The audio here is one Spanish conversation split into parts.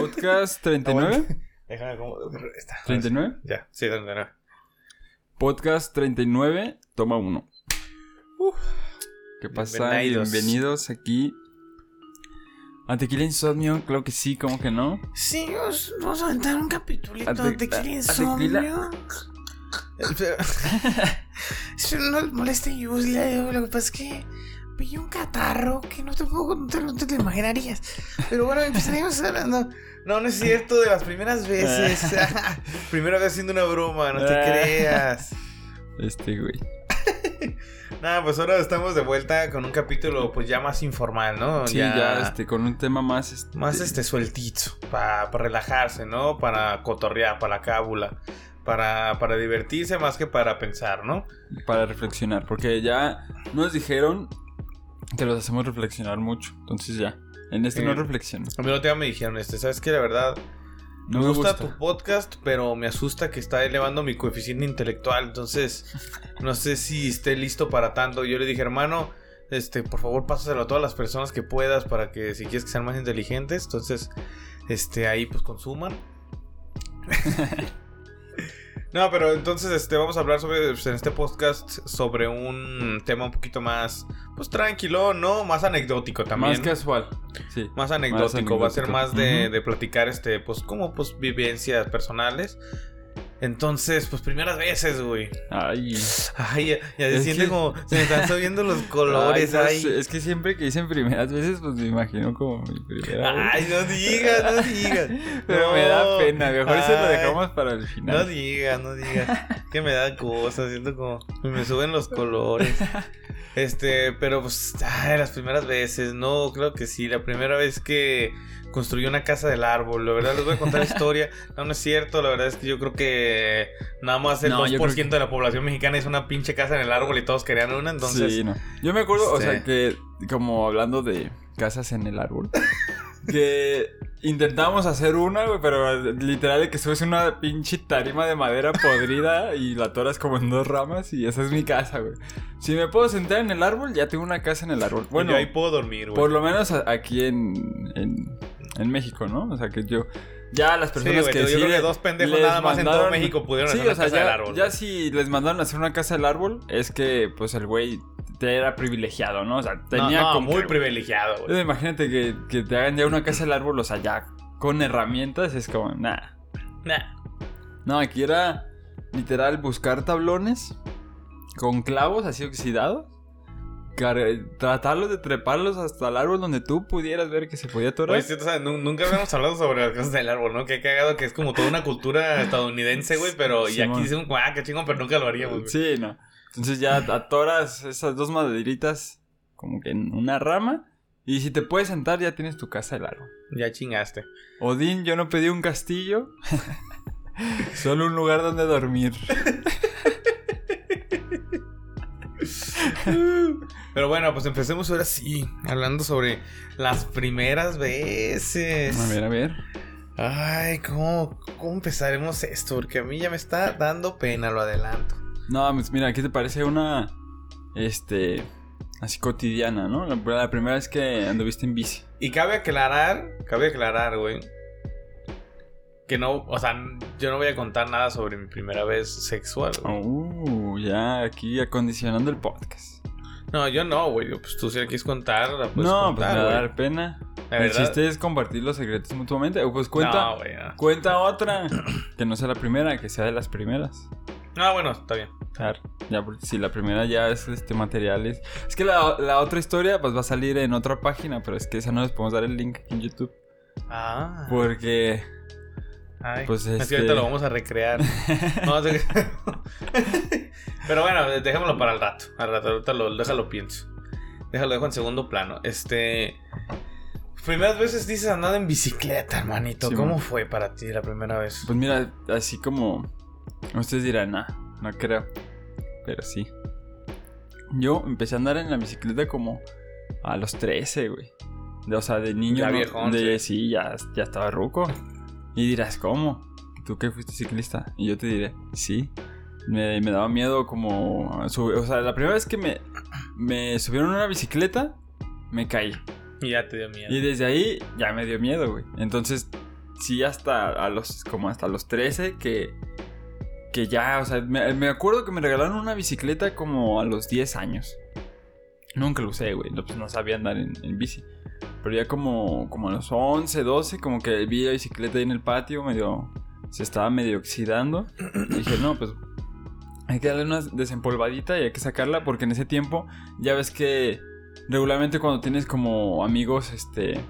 Podcast 39. Déjame como. Está. 39. Ya, sí, 39. Podcast 39, toma uno. ¿Qué pasa? Bienvenidos. Bienvenidos aquí. ¿A Tequila Insomnio? Claro que sí, ¿cómo que no? Sí, os- vamos a aventar un capitulito de a- tequila a insomnio. Eso no les molesta y. Lo que pasa es que pillé un catarro que no te puedo, no te, no te imaginarías. Pero bueno, empezaríamos hablando. No, no es cierto, de las primeras veces. Primera vez haciendo una broma, no te Ah. creas. Este, güey. Nada, pues ahora estamos de vuelta con un capítulo pues ya más informal, ¿no? Sí, ya, este, con un tema más. Este, Más este sueltito, para relajarse, ¿no? Para cotorrear, para la cábula, para, para divertirse más que para pensar, ¿no? Para reflexionar. Porque ya nos dijeron que los hacemos reflexionar mucho. Entonces ya. En este Sí. no reflexiono. A mí otro día me dijeron, este, ¿sabes qué? La verdad, No me gusta, tu podcast, pero me asusta que está elevando mi coeficiente intelectual, entonces no sé si esté listo para tanto. Yo le dije, hermano, este, por favor, pásaselo a todas las personas que puedas para que si quieres que sean más inteligentes, entonces, este, ahí pues consuman. No, pero entonces este, vamos a hablar sobre, pues, en este podcast sobre un tema un poquito más, pues tranquilo, ¿no? Más anecdótico también. Más casual. Sí. Más anecdótico, va a ser más de, de platicar, este, pues, como, pues, vivencias personales. Entonces, pues, primeras veces, güey. Ay. Ay, ya, ya se siente que- como, se me están subiendo los colores, Ay, no ay. Es que siempre que dicen primeras veces, pues me imagino como mi primera vez. Ay, no digas, no digas. Pero me da No. pena, mejor se lo Ay, dejamos para el No final. digas, no digas. que me da cosas, siento como, me suben los colores. Este, pero pues, ay, las primeras veces, no, creo que sí. La primera vez que construí una casa del árbol, la verdad les voy a contar la historia. No, no es cierto, la verdad es que yo creo que nada más el No, yo 2% creo que- de la población mexicana es una pinche casa en el árbol y todos querían una, entonces. Sí, no. Yo me acuerdo, o sea, Este- que como hablando de casas en el árbol, que intentamos hacer una, güey, pero literal de que subes una pinche tarima de madera podrida y la toras como en dos ramas y esa es mi casa, güey. Si me puedo sentar en el árbol, ya tengo una casa en el árbol. Bueno, yo ahí puedo dormir, güey. por lo menos aquí en, en, en México, ¿no? O sea, que yo... Ya las Sí, personas güey, que yo sí creo que dos pendejos les nada más en todo mandaron- México pudieron Sí, hacer una o sea, casa ya, del árbol. ya güey. si les mandaron a hacer una casa del árbol, es que pues el güey te era privilegiado, ¿no? O sea, tenía no, muy qué- privilegiado, güey. Imagínate que, que te hagan ya una casa del árbol, o sea, ya con herramientas, es como, nah. Nah. No, aquí era literal buscar tablones con clavos así oxidados. Tratarlos de treparlos hasta el árbol donde tú pudieras ver que se podía atorar. Oye, sí, o sea, nunca habíamos hablado sobre las cosas del árbol, ¿no? Que cagado que es como toda una cultura estadounidense, güey, pero y aquí dicen, ah, qué chingón, pero nunca lo haríamos. Sí, no. Entonces ya atoras esas dos maderitas como que en una rama. Y si te puedes sentar, ya tienes tu casa del árbol. Ya chingaste. Odín, yo no pedí un castillo. Solo un lugar donde dormir. Pero bueno, pues empecemos ahora sí, hablando sobre las primeras veces. A ver, a ver. Ay, ¿cómo, ¿cómo empezaremos esto? Porque a mí ya me está dando pena, lo adelanto. No, pues mira, ¿qué te parece una. Este. Así cotidiana, ¿no? La, la primera vez que anduviste en bici. Y cabe aclarar, cabe aclarar, güey. Que no, o sea, yo no voy a contar nada sobre mi primera vez sexual. güey. Uh, ya aquí acondicionando el podcast. No, yo no, güey. Pues tú si la quieres contar, la puedes no, pues contar, me va a dar pena. La El verdad- chiste es compartir los secretos mutuamente. Pues cuenta. No, güey, no. Cuenta otra. Que no sea la primera, que sea de las primeras. Ah, bueno, está bien. Claro. Ya, porque si la primera ya es este materiales. Es que la, la otra historia, pues va a salir en otra página, pero es que esa no les podemos dar el link aquí en YouTube. Ah. Porque. Ay, pues, es que este- ahorita lo vamos a recrear. No, Pero bueno, dejémoslo para el rato. Al rato, ahorita lo, déjalo pienso. Déjalo dejo en segundo plano. Este. Primeras veces dices andar en bicicleta, hermanito. Sí, ¿Cómo man. fue para ti la primera vez? Pues mira, así como. Ustedes dirán, nah, no creo. Pero sí. Yo empecé a andar en la bicicleta como a los 13, güey. O sea, de niño. Ya no- viejón, de, sí, ya, ya estaba ruco. Y dirás, ¿cómo? ¿Tú qué fuiste ciclista? Y yo te diré, sí. Me, me daba miedo como... sub- o sea, la primera vez que me, me subieron a una bicicleta, me caí. Y ya te dio miedo. Y desde ahí ya me dio miedo, güey. Entonces, sí hasta a los, como hasta los 13 que, que ya, o sea, me, me acuerdo que me regalaron una bicicleta como a los 10 años. Nunca lo usé, güey, no, pues no sabía andar en, en bici. Pero ya como, como a los 11, 12, como que vi la bicicleta ahí en el patio, medio, se estaba medio oxidando. Y dije, no, pues hay que darle una desempolvadita y hay que sacarla porque en ese tiempo ya ves que regularmente cuando tienes como amigos, este,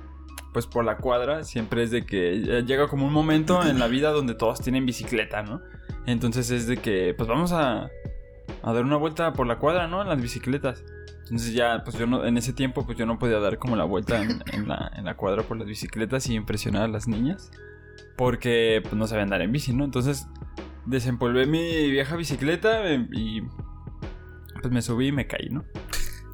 pues por la cuadra, siempre es de que llega como un momento en la vida donde todos tienen bicicleta, ¿no? Entonces es de que, pues vamos a, a dar una vuelta por la cuadra, ¿no? En las bicicletas. Entonces ya, pues yo no, en ese tiempo, pues yo no podía dar como la vuelta en, en la, en la cuadra por las bicicletas y impresionar a las niñas. Porque pues no sabían andar en bici, ¿no? Entonces desempolvé mi vieja bicicleta eh, y pues me subí y me caí, ¿no?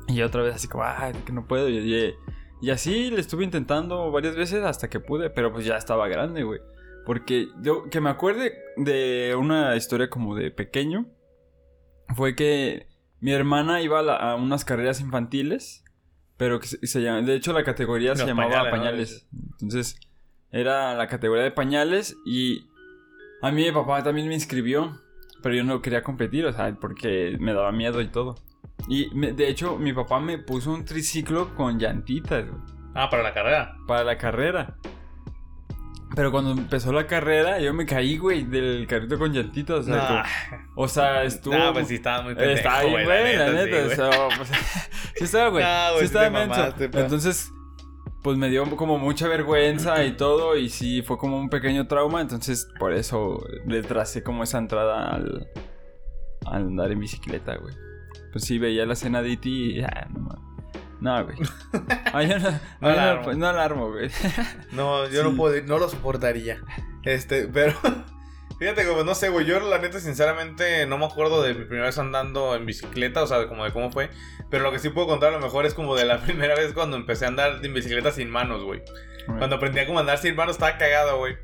Y otra vez así como, ay, que no puedo. Y, y- y así le estuve intentando varias veces hasta que pude, pero pues ya estaba grande, güey. Porque yo, que me acuerde de una historia como de pequeño, fue que mi hermana iba a, la- a unas carreras infantiles, pero que se, se llama, de hecho la categoría se llamaba pañales, pañales. ¿no? Entonces, era la categoría de pañales y a mí mi papá también me inscribió, pero yo no quería competir, o sea, porque me daba miedo y todo. Y me- de hecho, mi papá me puso un triciclo con llantitas, Ah, para la carrera. para la carrera. Pero cuando empezó la carrera, yo me caí, güey, del carrito con llantitas. O sea, o sea estuvo. No, pues sí, estaba muy pendejo, Está ahí, güey, la neta. sí, o sea, pues, sí estaba, güey. Sí estaba menso. Entonces, pues me dio como mucha vergüenza y todo. Y sí, fue como un pequeño trauma. Entonces, por eso le tracé como esa entrada al, al andar en bicicleta, güey. Pues sí, veía la escena de E.T. y. Ah, no mames. No, güey. Ah, yo no, No yo la no- armo. no la armo, güey. No, yo Sí. no puedo, no lo soportaría. Este, pero fíjate como no sé, güey, yo la neta sinceramente no me acuerdo de mi primera vez andando en bicicleta, o sea, de como de cómo fue, pero lo que sí puedo contar a lo mejor es como de la primera vez cuando empecé a andar en bicicleta sin manos, güey. Cuando aprendí a como andar sin manos estaba cagado, güey.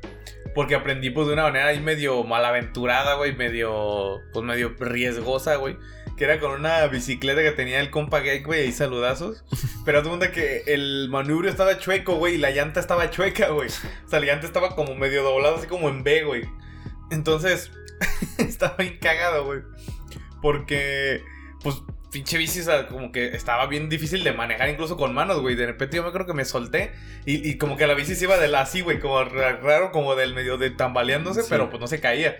Porque aprendí pues de una manera ahí medio malaventurada, güey, medio pues medio riesgosa, güey. Que era con una bicicleta que tenía el compa gay, güey, y saludazos. Pero haz cuenta que el manubrio estaba chueco, güey, y la llanta estaba chueca, güey. O sea, la llanta estaba como medio doblada, así como en B, güey. Entonces, estaba bien cagado, güey. Porque, pues, pinche bici, o sea, como que estaba bien difícil de manejar incluso con manos, güey. De repente yo me creo que me solté y, y como que la bici se iba de la así, güey, como ra- raro, como del medio de tambaleándose, Sí. pero pues no se caía.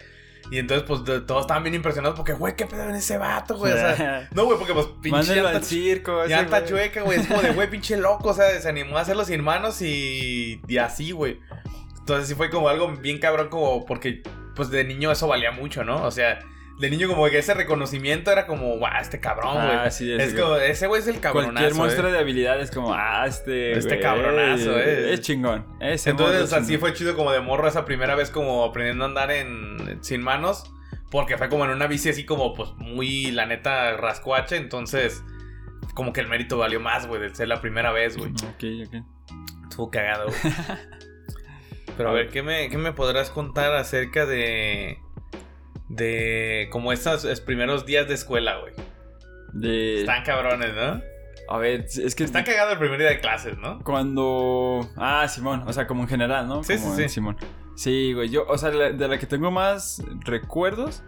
Y entonces, pues, todos estaban bien impresionados porque, güey, ¿qué pedo en ese vato, güey? O sea, no, güey, porque, pues, pinche llanta al circo. Llanta güey. chueca, güey. Es como de, güey, pinche loco. O sea, se animó a hacerlo sin manos y, y así, güey. Entonces sí fue como algo bien cabrón, como porque, pues de niño eso valía mucho, ¿no? O sea, de niño como que ese reconocimiento era como, guau, este cabrón, güey. Ah, sí, es sí, como, ese güey es el cabronazo. Cualquier muestra eh. de habilidad es como, ah, este. Este cabronazo, eh. Es chingón. Ese Entonces, morro o sea, es sí chingón. fue chido como de morro esa primera vez como aprendiendo a andar en sin manos. Porque fue como en una bici así como, pues, muy, la neta, rascuache. Entonces, como que el mérito valió más, güey, de ser la primera vez, güey. Ok, ok. Estuvo cagado, güey. Pero a ver, ¿qué me, qué me podrás contar acerca de. De. como esos esos primeros días de escuela, güey? De. Están cabrones, ¿no? A ver, es que. Está cagado el primer día de clases, ¿no? Cuando. Ah, Simón. O sea, como en general, ¿no? Sí, Como sí, sí. Simón. Sí, güey. Yo, o sea, la- de la que tengo más recuerdos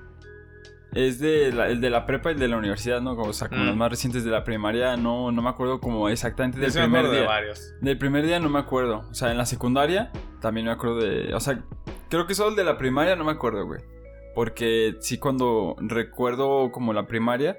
es de la, el de la prepa y el de la universidad, ¿no? O sea, como Mm. los más recientes de la primaria, no, no me acuerdo como exactamente del Yo me primer de día. varios. Del primer día no me acuerdo. O sea, en la secundaria también me acuerdo de. O sea, creo que solo el de la primaria no me acuerdo, güey. Porque sí, cuando recuerdo como la primaria,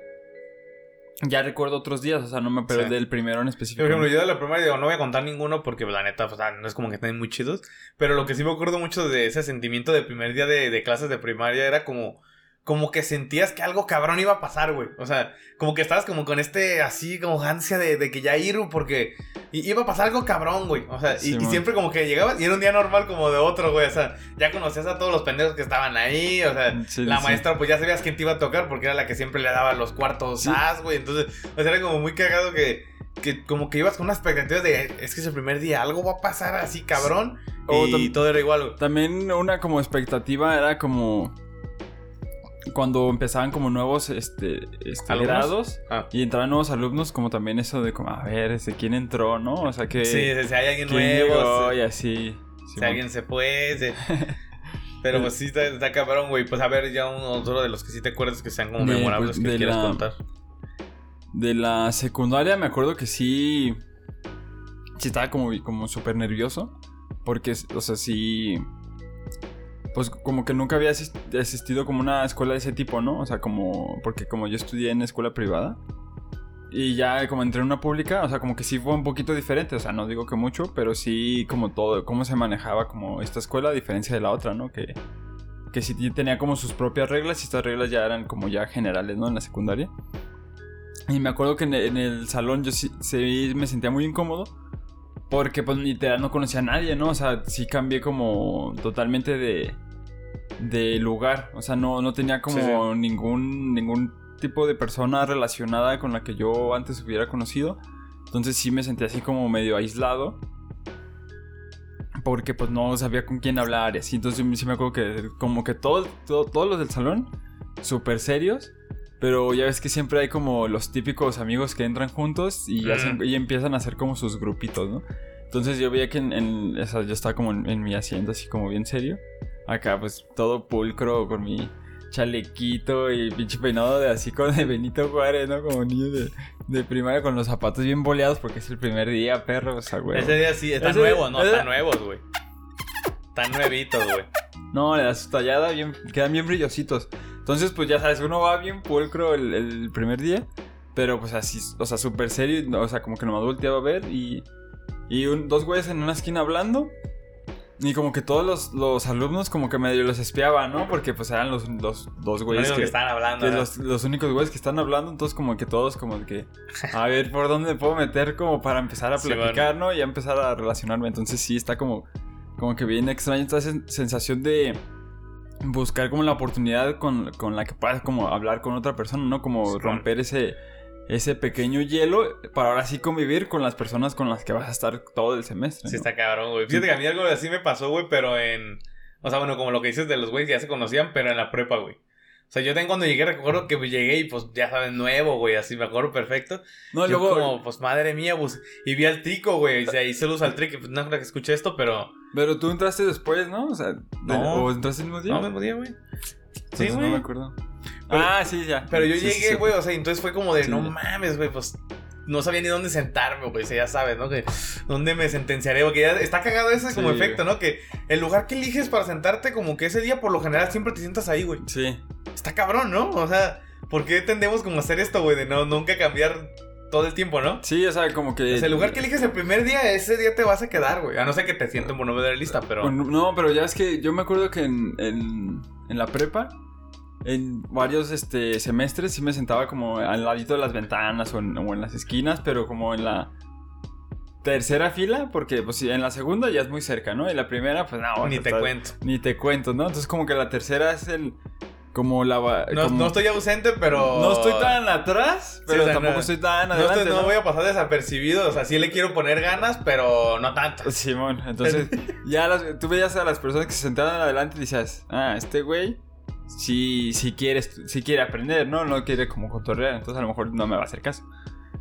ya recuerdo otros días. O sea, no me acuerdo Sí. del primero en Por específico. ejemplo, yo de la primaria digo, no voy a contar ninguno porque pues, la neta, pues, ah, no es como que estén muy chidos. Pero lo que sí me acuerdo mucho de ese sentimiento de primer día de, de clases de primaria era como, como que sentías que algo cabrón iba a pasar, güey. O sea, como que estabas como con este así, como ansia de, de que ya ir, porque iba a pasar algo cabrón, güey. O sea, y- siempre como que llegabas y era un día normal como de otro, güey. O sea, ya conocías a todos los pendejos que estaban ahí. O sea, Sí, la sí. maestra, pues ya sabías quién te iba a tocar porque era la que siempre le daba los cuartos as, güey. Entonces, o sea, era como muy cagado que, que como que ibas con unas expectativas de es que es el primer día, algo va a pasar así, cabrón. O y todo era igual, güey. También una como expectativa era como cuando empezaban como nuevos este, este, Ah. y entraban nuevos alumnos, como también eso de como, a ver, este, ¿quién entró, no? O sea, que Sí, si hay alguien nuevo. sí. y así. Si alguien se fue. se- Pero pues sí, está, está cabrón, güey. Pues a ver, ya un otro de los que sí te acuerdas que sean como De, memorables pues, que quieras la- contar. De la secundaria me acuerdo que sí. Sí estaba como, como súper nervioso. Porque, o sea, sí. Pues como que nunca había asis- asistido como una escuela de ese tipo, ¿no? O sea, como. Porque como yo estudié en escuela privada. Y ya como entré en una pública, o sea, como que sí fue un poquito diferente. O sea, no digo que mucho, pero sí como todo, cómo se manejaba como esta escuela a diferencia de la otra, ¿no? Que, que sí tenía como sus propias reglas y estas reglas ya eran como ya generales, ¿no? En la secundaria. Y me acuerdo que en el salón yo sí, sí me sentía muy incómodo. Porque pues literal no conocía a nadie, ¿no? O sea, sí cambié como totalmente de, de lugar. O sea, no, no tenía como Sí, sí. ningún ningún tipo de persona relacionada con la que yo antes hubiera conocido. Entonces sí me sentía así como medio aislado. Porque pues no sabía con quién hablar y así. Entonces sí me acuerdo que como que todo, todo- todos los del salón, súper serios. Pero ya ves que siempre hay como los típicos amigos que entran juntos y, Mm. hacen- y empiezan a hacer como sus grupitos, ¿no? Entonces yo veía que en, en- o sea, yo estaba como en, en mi asiento así como bien serio. Acá pues todo pulcro con mi chalequito y pinche peinado de así con de Benito Juárez, ¿no? Como niño de, de primaria con los zapatos bien boleados porque es el primer día, perro, o sea, güey. Ese día sí, están Ese- nuevos, ¿no? Están nuevos, güey. Están nuevitos, güey. No, le das su tallada, bien, quedan bien brillositos. Entonces, pues ya sabes, uno va bien pulcro el, el primer día, pero pues así, o sea, súper serio, o sea, como que nomás volteaba a ver y, y un- dos güeyes en una esquina hablando. Y como que todos los, los alumnos como que medio los espiaban, ¿no? Porque pues eran los, los dos güeyes único que, que están hablando. que ¿no? los, los únicos güeyes que están hablando, entonces como que todos como que a ver por dónde me puedo meter como para empezar a Sí, platicar, ¿no? Y a empezar a relacionarme. Entonces sí está como como que bien extraña esta sen- sensación de buscar como la oportunidad con, con la que puedas como hablar con otra persona, ¿no? Como Sí, romper ese ese pequeño hielo para ahora sí convivir con las personas con las que vas a estar todo el semestre. Sí, ¿no? está cabrón, güey. Fíjate que a mí algo así me pasó, güey, pero en. O sea, bueno, como lo que dices de los güeyes que ya se conocían, pero en la prepa, güey. O sea, yo también cuando llegué recuerdo que llegué y pues ya saben, nuevo, güey, así me acuerdo perfecto. No, yo luego como, pues madre mía, pues, y vi al tico, güey, y ahí saludos al trico, y pues no creo que escuché esto, pero... pero tú entraste después, ¿no? O sea, de- No. o entraste el mismo día. No, mismo día, güey. Sí, güey. No me acuerdo. Pero- ah, sí, ya. Pero yo Sí, llegué, sí. güey, o sea, entonces fue como de, no mames, güey, pues no sabía ni dónde sentarme, güey, o sea, ya sabes, ¿no? Que dónde me sentenciaré, porque ya está cagado ese como efecto, ¿no? Que el lugar que eliges para sentarte, como que ese día por lo general siempre te sientas ahí, güey. Sí. Está cabrón, ¿no? O sea, ¿por qué tendemos como a hacer esto, güey, de no nunca cambiar todo el tiempo, ¿no? Sí, o sea, como que. O sea, el lugar que eliges el primer día, ese día te vas a quedar, güey. A no ser que te sienten por no ver la lista, pero... No, pero ya es que yo me acuerdo que en, en, en la prepa, en varios este, semestres, sí me sentaba como al ladito de las ventanas o en, o en las esquinas, pero como en la tercera fila, porque pues en la segunda ya es muy cerca, ¿no? Y la primera, pues no. Ni te cuento. Ni te cuento, ¿no? Entonces como que la tercera es el... Como la... No, como- no estoy ausente, pero... no estoy tan atrás, pero o sea, tampoco no- estoy tan No, adelante, estoy- no voy a pasar desapercibido, o sea, sí le quiero poner ganas, pero no tanto. Simón, entonces ya las- tú veías a las personas que se sentaban adelante y decías, ah, este güey sí, sí, quiere, sí quiere aprender, ¿no? No quiere como cotorrear, entonces a lo mejor no me va a hacer caso.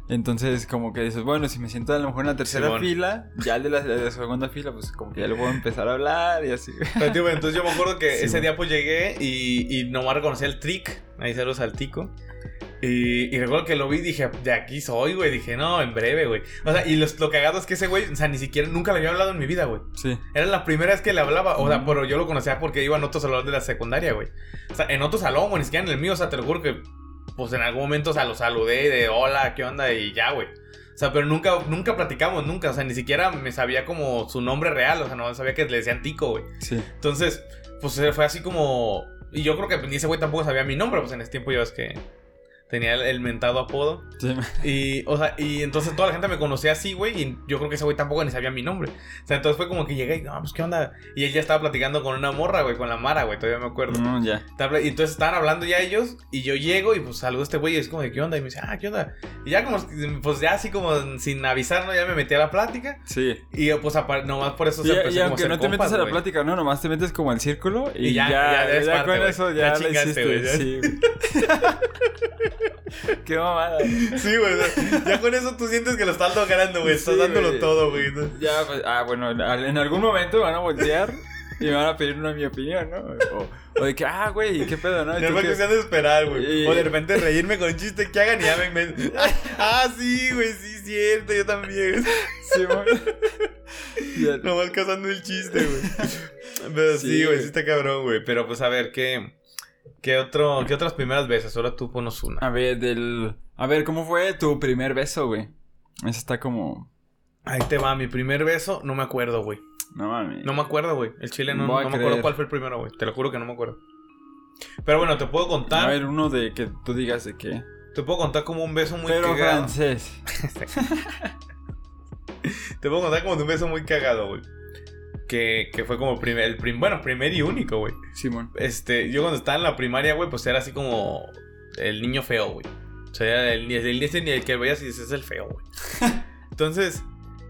Entonces como que dices, bueno, si me siento a lo mejor en la tercera Simón. fila, ya el de la, de la segunda fila, pues como que ya le puedo empezar a hablar y así. Pero, tío, entonces yo me acuerdo que Sí, ese día pues llegué y, y nomás reconocí el trick. Ahí saludos al tico. Y, y recuerdo que lo vi y dije, de aquí soy, güey. Dije, no, en breve, güey. O sea, y los- lo cagado es que ese güey, o sea, ni siquiera, nunca le había hablado en mi vida, güey. Sí, Era la primera vez que le hablaba. O sea, Mm. pero yo lo conocía porque iba en otro salón de la secundaria, güey. O sea, en otro salón, güey, ni siquiera en el mío. O sea, te lo juro que, pues en algún momento, o sea, lo saludé de hola, ¿qué onda? Y ya, güey. O sea, pero nunca, nunca platicamos, nunca. O sea, ni siquiera me sabía como su nombre real. O sea, no sabía que le decían tico, güey. sí. Entonces, pues fue así como. Y yo creo que ni ese güey tampoco sabía mi nombre, pues en ese tiempo ya ves que tenía el, el mentado apodo. sí. Y, o sea, y entonces toda la gente me conocía así, güey. Y yo creo que ese güey tampoco ni sabía mi nombre. O sea, entonces fue como que llegué y, no, pues qué onda. Y él ya estaba platicando con una morra, güey, con la Mara, güey, todavía me acuerdo. No, ya. Y entonces estaban hablando ya ellos. Y yo llego y pues saludo a este güey y es como de qué onda. Y me dice, ah, qué onda. Y ya como, pues ya así como sin avisar, ¿no? Ya me metí a la plática. Sí. Y pues nomás por eso Y, se y empezó a aunque no te metes a la plática, no, nomás te metes como al círculo y, Y ya, ya, ya ya parte, con güey. eso Ya ya, chingaste, hiciste. ya. Sí. Qué mamada. Sí, güey. ya con eso tú sientes que lo estás logrando, güey. Estás Sí, dándolo güey. todo, güey. Ya, pues, ah, bueno, en algún momento van a voltear y me van a pedir una mi opinión, ¿no? O, o de que, ah, güey, ¿qué pedo, no? ¿Y Ya tú no qué? que se han de esperar, güey. Y- O de repente reírme con un chiste que hagan y ya me... Ah, sí, güey, sí, cierto, yo también. Simón. Ya- Nomás cazando el chiste, güey. Pero sí, Sí, güey, güey. sí está cabrón, güey. Pero pues a ver, ¿qué, qué, otro, ¿qué otras primeras veces? Ahora tú ponos una. A ver, del... A ver, ¿cómo fue tu primer beso, güey? Ese está como... Ahí te va, mi primer beso, no me acuerdo, güey. No mames. No me acuerdo, güey. El chile no, a no me acuerdo cuál fue el primero, güey. Te lo juro que no me acuerdo. Pero bueno, te puedo A contar. ver, uno de que tú digas de qué. Te puedo contar como un beso muy Pero cagado. francés. Te puedo contar como de un beso muy cagado, güey. Que, que fue como primer, el prim, bueno, primer y único, güey. Simón. Este, yo cuando estaba en la primaria, güey, pues era así como el niño feo, güey. O sea, era el, el, ese ni el que veías y dices, es el feo, güey. Entonces,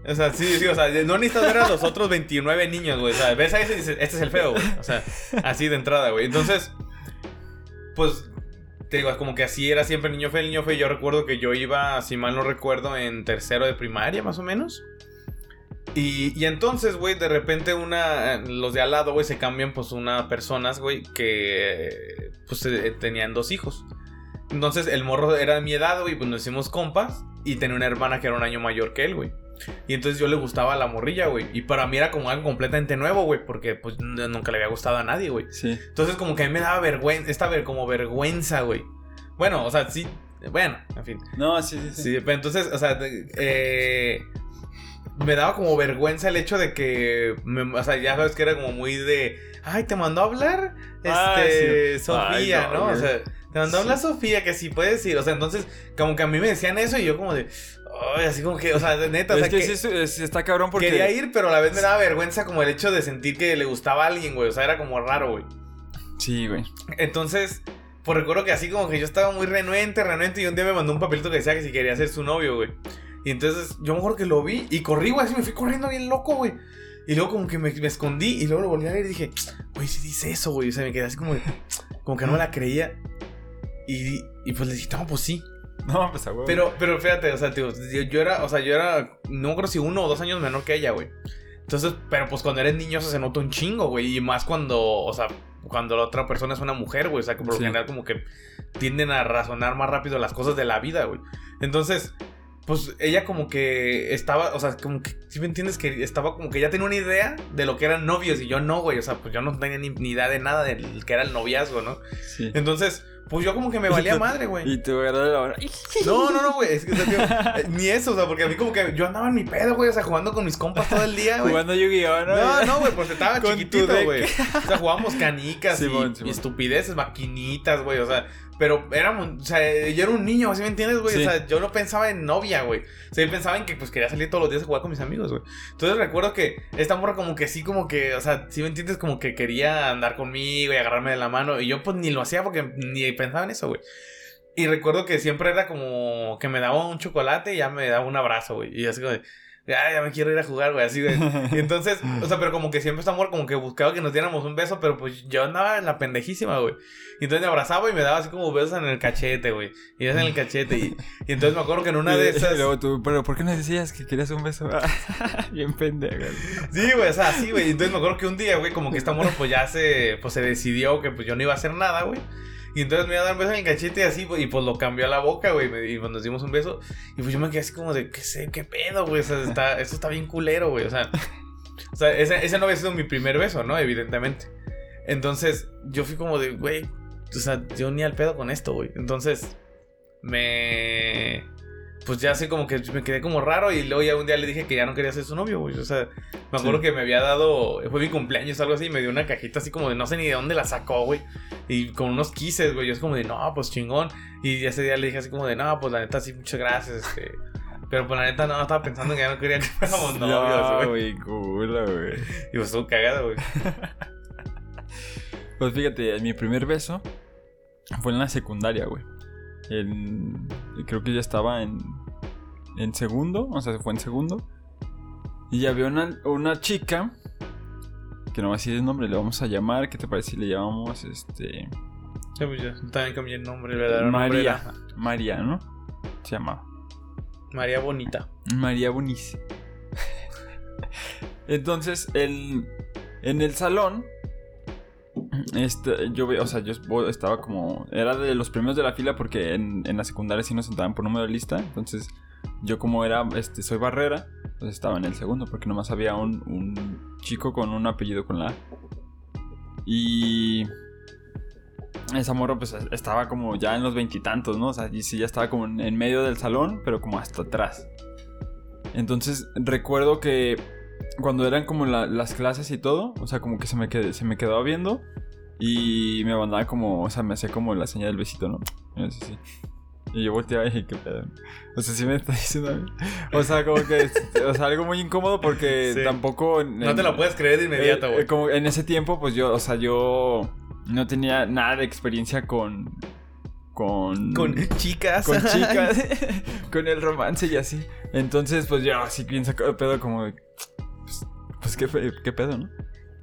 o sea, sí, sí, o sea, no necesitas ver a los otros 29 niños, güey. O sea, ves a ese y dices, este es el feo, güey. O sea, así de entrada, güey. Entonces, pues, te digo, como que así era siempre el niño feo, el niño feo. Yo recuerdo que yo iba, si mal no recuerdo, en tercero de primaria, más o menos. Y, y entonces, güey, de repente una... Los de al lado, güey, se cambian, pues, unas personas, güey, que... Pues, eh, tenían dos hijos. Entonces, el morro era de mi edad, güey, pues nos hicimos compas. Y tenía una hermana que era un año mayor que él, güey. Y entonces yo le gustaba la morrilla, güey. Y para mí era como algo completamente nuevo, güey. Porque, pues, nunca le había gustado a nadie, güey. Sí. Entonces, como que a mí me daba vergüenza, esta ver como vergüenza, güey. Bueno, o sea, sí, bueno, en fin. No, sí, sí, sí. Sí, pero entonces, o sea, eh, me daba como vergüenza el hecho de que, me- o sea, ya sabes que era como muy de, ay, te mandó a hablar, Ah, este, sí. Sofía, Ay, no, ¿no? O sea, te mandó a hablar Sí. Sofía, que sí puedes ir, o sea, entonces, como que a mí me decían eso y yo como de, ay, así como que, o sea, de neta, o Es sea, que que- sí, es- es- está cabrón porque... quería ir, pero a la vez me daba vergüenza como el hecho de sentir que le gustaba a alguien, güey, o sea, era como raro, güey. Sí, güey. Entonces, pues recuerdo que así como que yo estaba muy renuente, renuente, y un día me mandó un papelito que decía que si quería ser su novio, güey. Y entonces yo mejor que lo vi y corrí, güey, así me fui corriendo bien loco, güey. Y luego como que me, me escondí y luego lo volví a ver y dije, güey, si dice eso, güey. O sea, me quedé así como, de- como que no me la creía. Y, y pues le dije, no, pues sí. No, pues a huevo. Pero, pero fíjate, o sea, tío, yo, yo era, o sea, yo era, no creo si uno o dos años menor que ella, güey. Entonces, pero pues cuando eres niño eso se nota un chingo, güey. Y más cuando, o sea, cuando la otra persona es una mujer, güey. O sea, que por lo Sí. general como que tienden a razonar más rápido las cosas de la vida, güey. Entonces, pues ella como que estaba, o sea, como que, si me entiendes? Que estaba como que ya tenía una idea de lo que eran novios y yo no, güey. O sea, pues yo no tenía ni, ni idea de nada del que era el noviazgo, ¿no? Sí. Entonces, pues yo como que me valía madre, güey. Y te agarró de la hora. No, no, no, güey. Es que, o sea, tío, eh, ni eso, o sea, porque a mí como que yo andaba en mi pedo, güey, o sea, jugando con mis compas todo el día, güey. Jugando Yu-Gi-Oh, ¿no? No, no, güey, porque estaba chiquitito, güey. O sea, jugábamos canicas Simón, y, Simón. y estupideces, maquinitas, güey, o sea, pero éramos, o sea, yo era un niño, ¿sí me entiendes, güey? Sí. O sea, yo no pensaba en novia, güey. O sea, yo pensaba en que pues quería salir todos los días a jugar con mis amigos, güey. Entonces recuerdo que esta morra como que sí, como que, o sea, ¿sí me entiendes? Como que quería andar conmigo y agarrarme de la mano y yo pues ni lo hacía porque ni pensaba en eso, güey. Y recuerdo que siempre era como que me daba un chocolate y ya me daba un abrazo, güey. Y así como de, ya, ya me quiero ir a jugar, güey, así, güey. Y entonces, o sea, pero como que siempre esta amor como que buscaba que nos diéramos un beso, pero pues yo andaba en la pendejísima, güey. Y entonces me abrazaba y me daba así como besos en el cachete, güey. Y besos en el cachete. Y, y entonces me acuerdo que en una Y- de y esas. luego tú, pero ¿por qué no decías que querías un beso? Bien pendejo. Sí, güey, o sea, sí, güey. Y Entonces me acuerdo que un día, güey, como que esta morra pues ya se, pues se decidió que pues yo no iba a hacer nada, güey. Y entonces me iba a dar un beso en el cachete y así, pues, y pues lo cambió a la boca, güey. Y pues nos dimos un beso. Y pues yo me quedé así como de, ¿qué sé? ¿Qué pedo, güey? O sea, está, esto está bien culero, güey. O sea, o sea ese, ese no había sido mi primer beso, ¿no? Evidentemente. Entonces yo fui como de, güey, o sea, yo ni al pedo con esto, güey. Entonces me... Pues ya así como que me quedé como raro y luego ya un día le dije que ya no quería ser su novio, güey. O sea, me acuerdo Sí. que me había dado, fue mi cumpleaños algo así, y me dio una cajita así como de no sé ni de dónde la sacó, güey. Y con unos kisses, güey. Yo es como de, no, pues chingón. Y ese día le dije así como de, no, pues la neta sí, muchas gracias, este. Pero pues la neta no, estaba pensando que ya no quería que fuéramos novios, No, güey. güey, culo, güey. Y pues estuvo cagado, güey. Pues fíjate, mi primer beso fue en la secundaria, güey. En- creo que ya estaba en, en segundo, o sea, fue en segundo. Y había una, una chica, que no va a decir el nombre, le vamos a llamar, ¿qué te parece si le llamamos, este... Sí, pues yo también cambié el nombre, el nombre María. era María, ¿no? Se llamaba. María Bonita. María Bonice. Entonces, el, en el salón, este, yo o sea, yo estaba como, era de los primeros de la fila porque en, en la secundaria sí nos sentaban por número de lista. Entonces, yo como era, este, soy barrera, pues estaba en el segundo porque nomás había un, un chico con un apellido con la A. Y esa morra pues estaba como ya en los veintitantos, ¿no? O sea, y sí ya estaba como en medio del salón, pero como hasta atrás. Entonces recuerdo que cuando eran como la- las clases y todo, o sea, como que se me, qued- se me quedaba viendo y me mandaba como, o sea, me hacía como la señal del besito, ¿no? Y así, sí. Y yo volteaba y dije, ¿qué pedo? O sea, sí me está diciendo a mí. O sea, como que, o sea, algo muy incómodo porque Sí. tampoco... en- No te la puedes creer de inmediato, eh, güey. eh, como en ese tiempo, pues yo, o sea, yo no tenía nada de experiencia con. Con. Con chicas. con chicas. con el romance y así. Entonces, pues yo así de pedo, como. de, Pues, pues ¿qué, qué pedo, ¿no?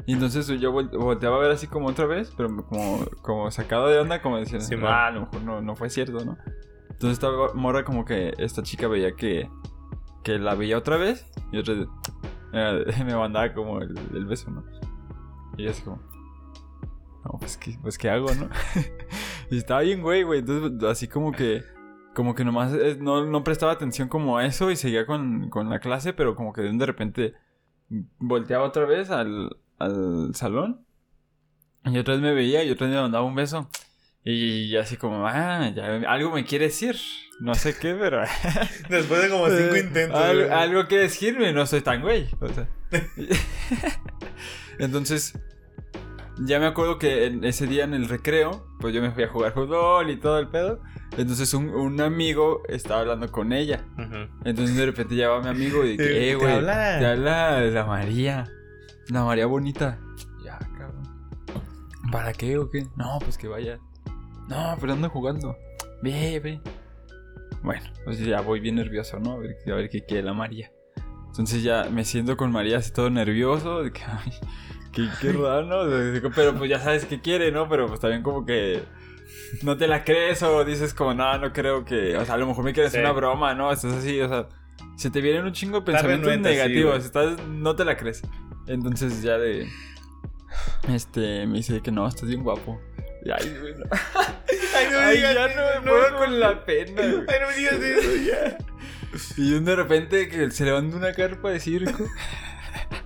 Y entonces yo vol- volteaba a ver así como otra vez, pero como, como sacado de onda, como diciendo, Sí, ah, a lo mejor no, no fue cierto, ¿no? Entonces esta morra como que esta chica veía que, que la veía otra vez y otra vez eh, me mandaba como el, el beso, ¿no? Y yo así como, no, pues qué, pues qué hago, ¿no? y estaba bien güey, güey, entonces así como que, como que nomás eh, no, no prestaba atención como a eso y seguía con, con la clase, pero como que de repente volteaba otra vez al, al salón y otra vez me veía y otra vez me mandaba un beso. Y así como, ah, ya, algo me quiere decir. No sé qué, pero... Después de como cinco intentos. al- güey. algo que decirme, no soy tan güey. o sea. Entonces, ya me acuerdo que en ese día en el recreo, pues yo me fui a jugar fútbol y todo el pedo. Entonces un, un amigo estaba hablando con ella. Entonces de repente llegaba mi amigo y ¿Te- dije, eh, te güey, habla? te habla la María. La María bonita. Ya, cabrón. ¿Para qué o qué? No, pues que vaya. No, pero ando jugando. Ve, ve. Bueno, pues ya voy bien nervioso, ¿no? A ver, a ver qué quiere la María. Entonces ya me siento con María así todo nervioso. De que, ay, qué, qué raro, ¿no? Pero pues ya sabes qué quiere, ¿no? Pero pues también como que no te la crees o dices como, no, no creo que... O sea, a lo mejor me quieres Sí. una broma, ¿no? Estás así, o sea... Se te vienen un chingo de pensamientos renuente, sí, negativos. güey. estás, no te la crees. Entonces ya de... Este, me dice que no, estás bien guapo. Y, ay, güey, no. Ay, no me Ay, digas ya no me puedo con la pena, güey. Ay, no me digas eso, ya. Y de repente que se levanta una carpa de circo.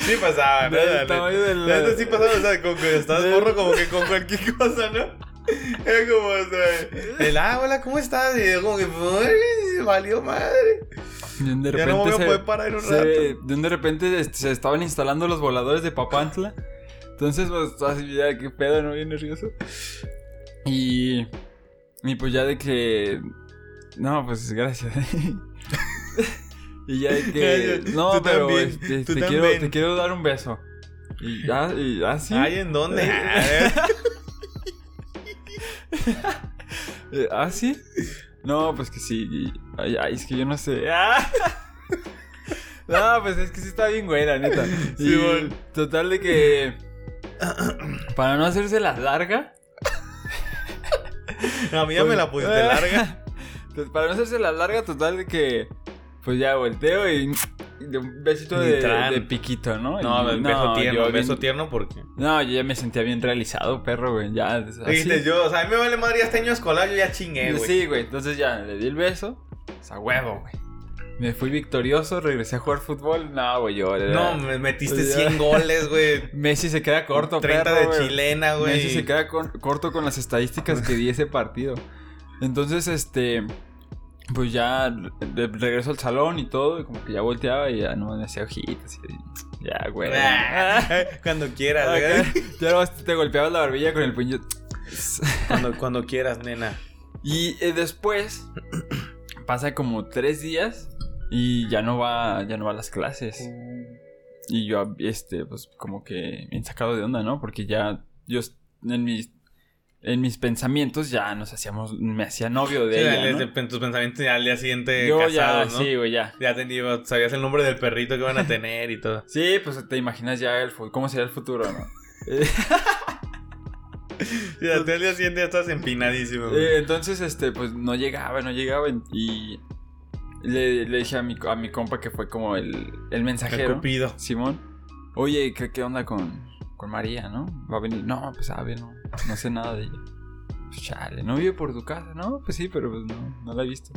Sí pasaba, ¿no? La tamaño la- sí pasaba, o sea, con que estabas Del- morro como que con cualquier cosa, ¿no? Era como, o sea, el ah, hola, ¿cómo estás? Y yo como que, "Ay, valió madre. Y de repente Ya no me voy a se- poder parar un se- rato. de de repente se estaban instalando los voladores de Papantla. Entonces, pues, así ya, qué pedo, ¿no? Bien nervioso. Y. Y pues ya de que. No, pues gracias. y ya de que. Tú No, pero también, este, tú te, quiero, te quiero dar un beso. Y ya, y así. Ay, ¿en dónde? Eh, ¿Ah, sí? No, pues que sí. Ay, ay, es que yo no sé. ¡Ah! No, pues es que sí está bien güey, la neta. Sí, Y total de que. Para no hacerse la larga. A mí ya me la pusiste larga. Pues para no hacerse la larga, total de que. Pues ya volteo y. de un besito de, piquito, ¿no? No, Y- beso tierno, yo beso tierno porque. No, yo ya me sentía bien realizado, perro, güey. Ya. Dijiste yo, o sea, a mí me vale madre este año escolar, yo ya chingué, güey. Sí, güey. Entonces ya le di el beso. O sea, huevo, güey. Me fui victorioso, regresé a jugar fútbol. No, güey, yo. era- No, me metiste Pues ya. 100 goles, güey. Messi se queda corto, 30 perro, de chilena, güey. Messi se queda con- corto con las estadísticas que di ese partido. Entonces, este. Pues ya de- regreso al salón y todo. Y como que ya volteaba y ya no me hacía ojitos. y ya, güey. Cuando quieras, güey. ya te golpeabas la barbilla con el puño. Cuando, cuando quieras, nena. Y eh, después pasa como tres días y ya no va, ya no va a las clases. Y yo, este, pues como que bien sacado de onda, ¿no? Porque ya yo en mis, en mis pensamientos ya nos hacíamos, me hacía novio de Sí, ella, dale, ¿no? de- en tus pensamientos ya al día siguiente Yo casados, ya, ¿no? sí, güey, ya. Ya te iba- sabías el nombre del perrito que van a tener y todo. Sí, pues te imaginas ya el cómo sería el futuro, ¿no? Y el día siguiente ya estás empinadísimo, güey. Eh, entonces, este, pues no llegaba, no llegaba. Y le, le dije a mi, a mi compa que fue como el, el El mensajero. cupido. Simón. Oye, ¿qué, qué onda con, con María, no? ¿Va a venir? No, pues sabe, no. No sé nada de ella. Pues chale, ¿no vive por tu casa? No, pues sí, pero pues no, no la he visto.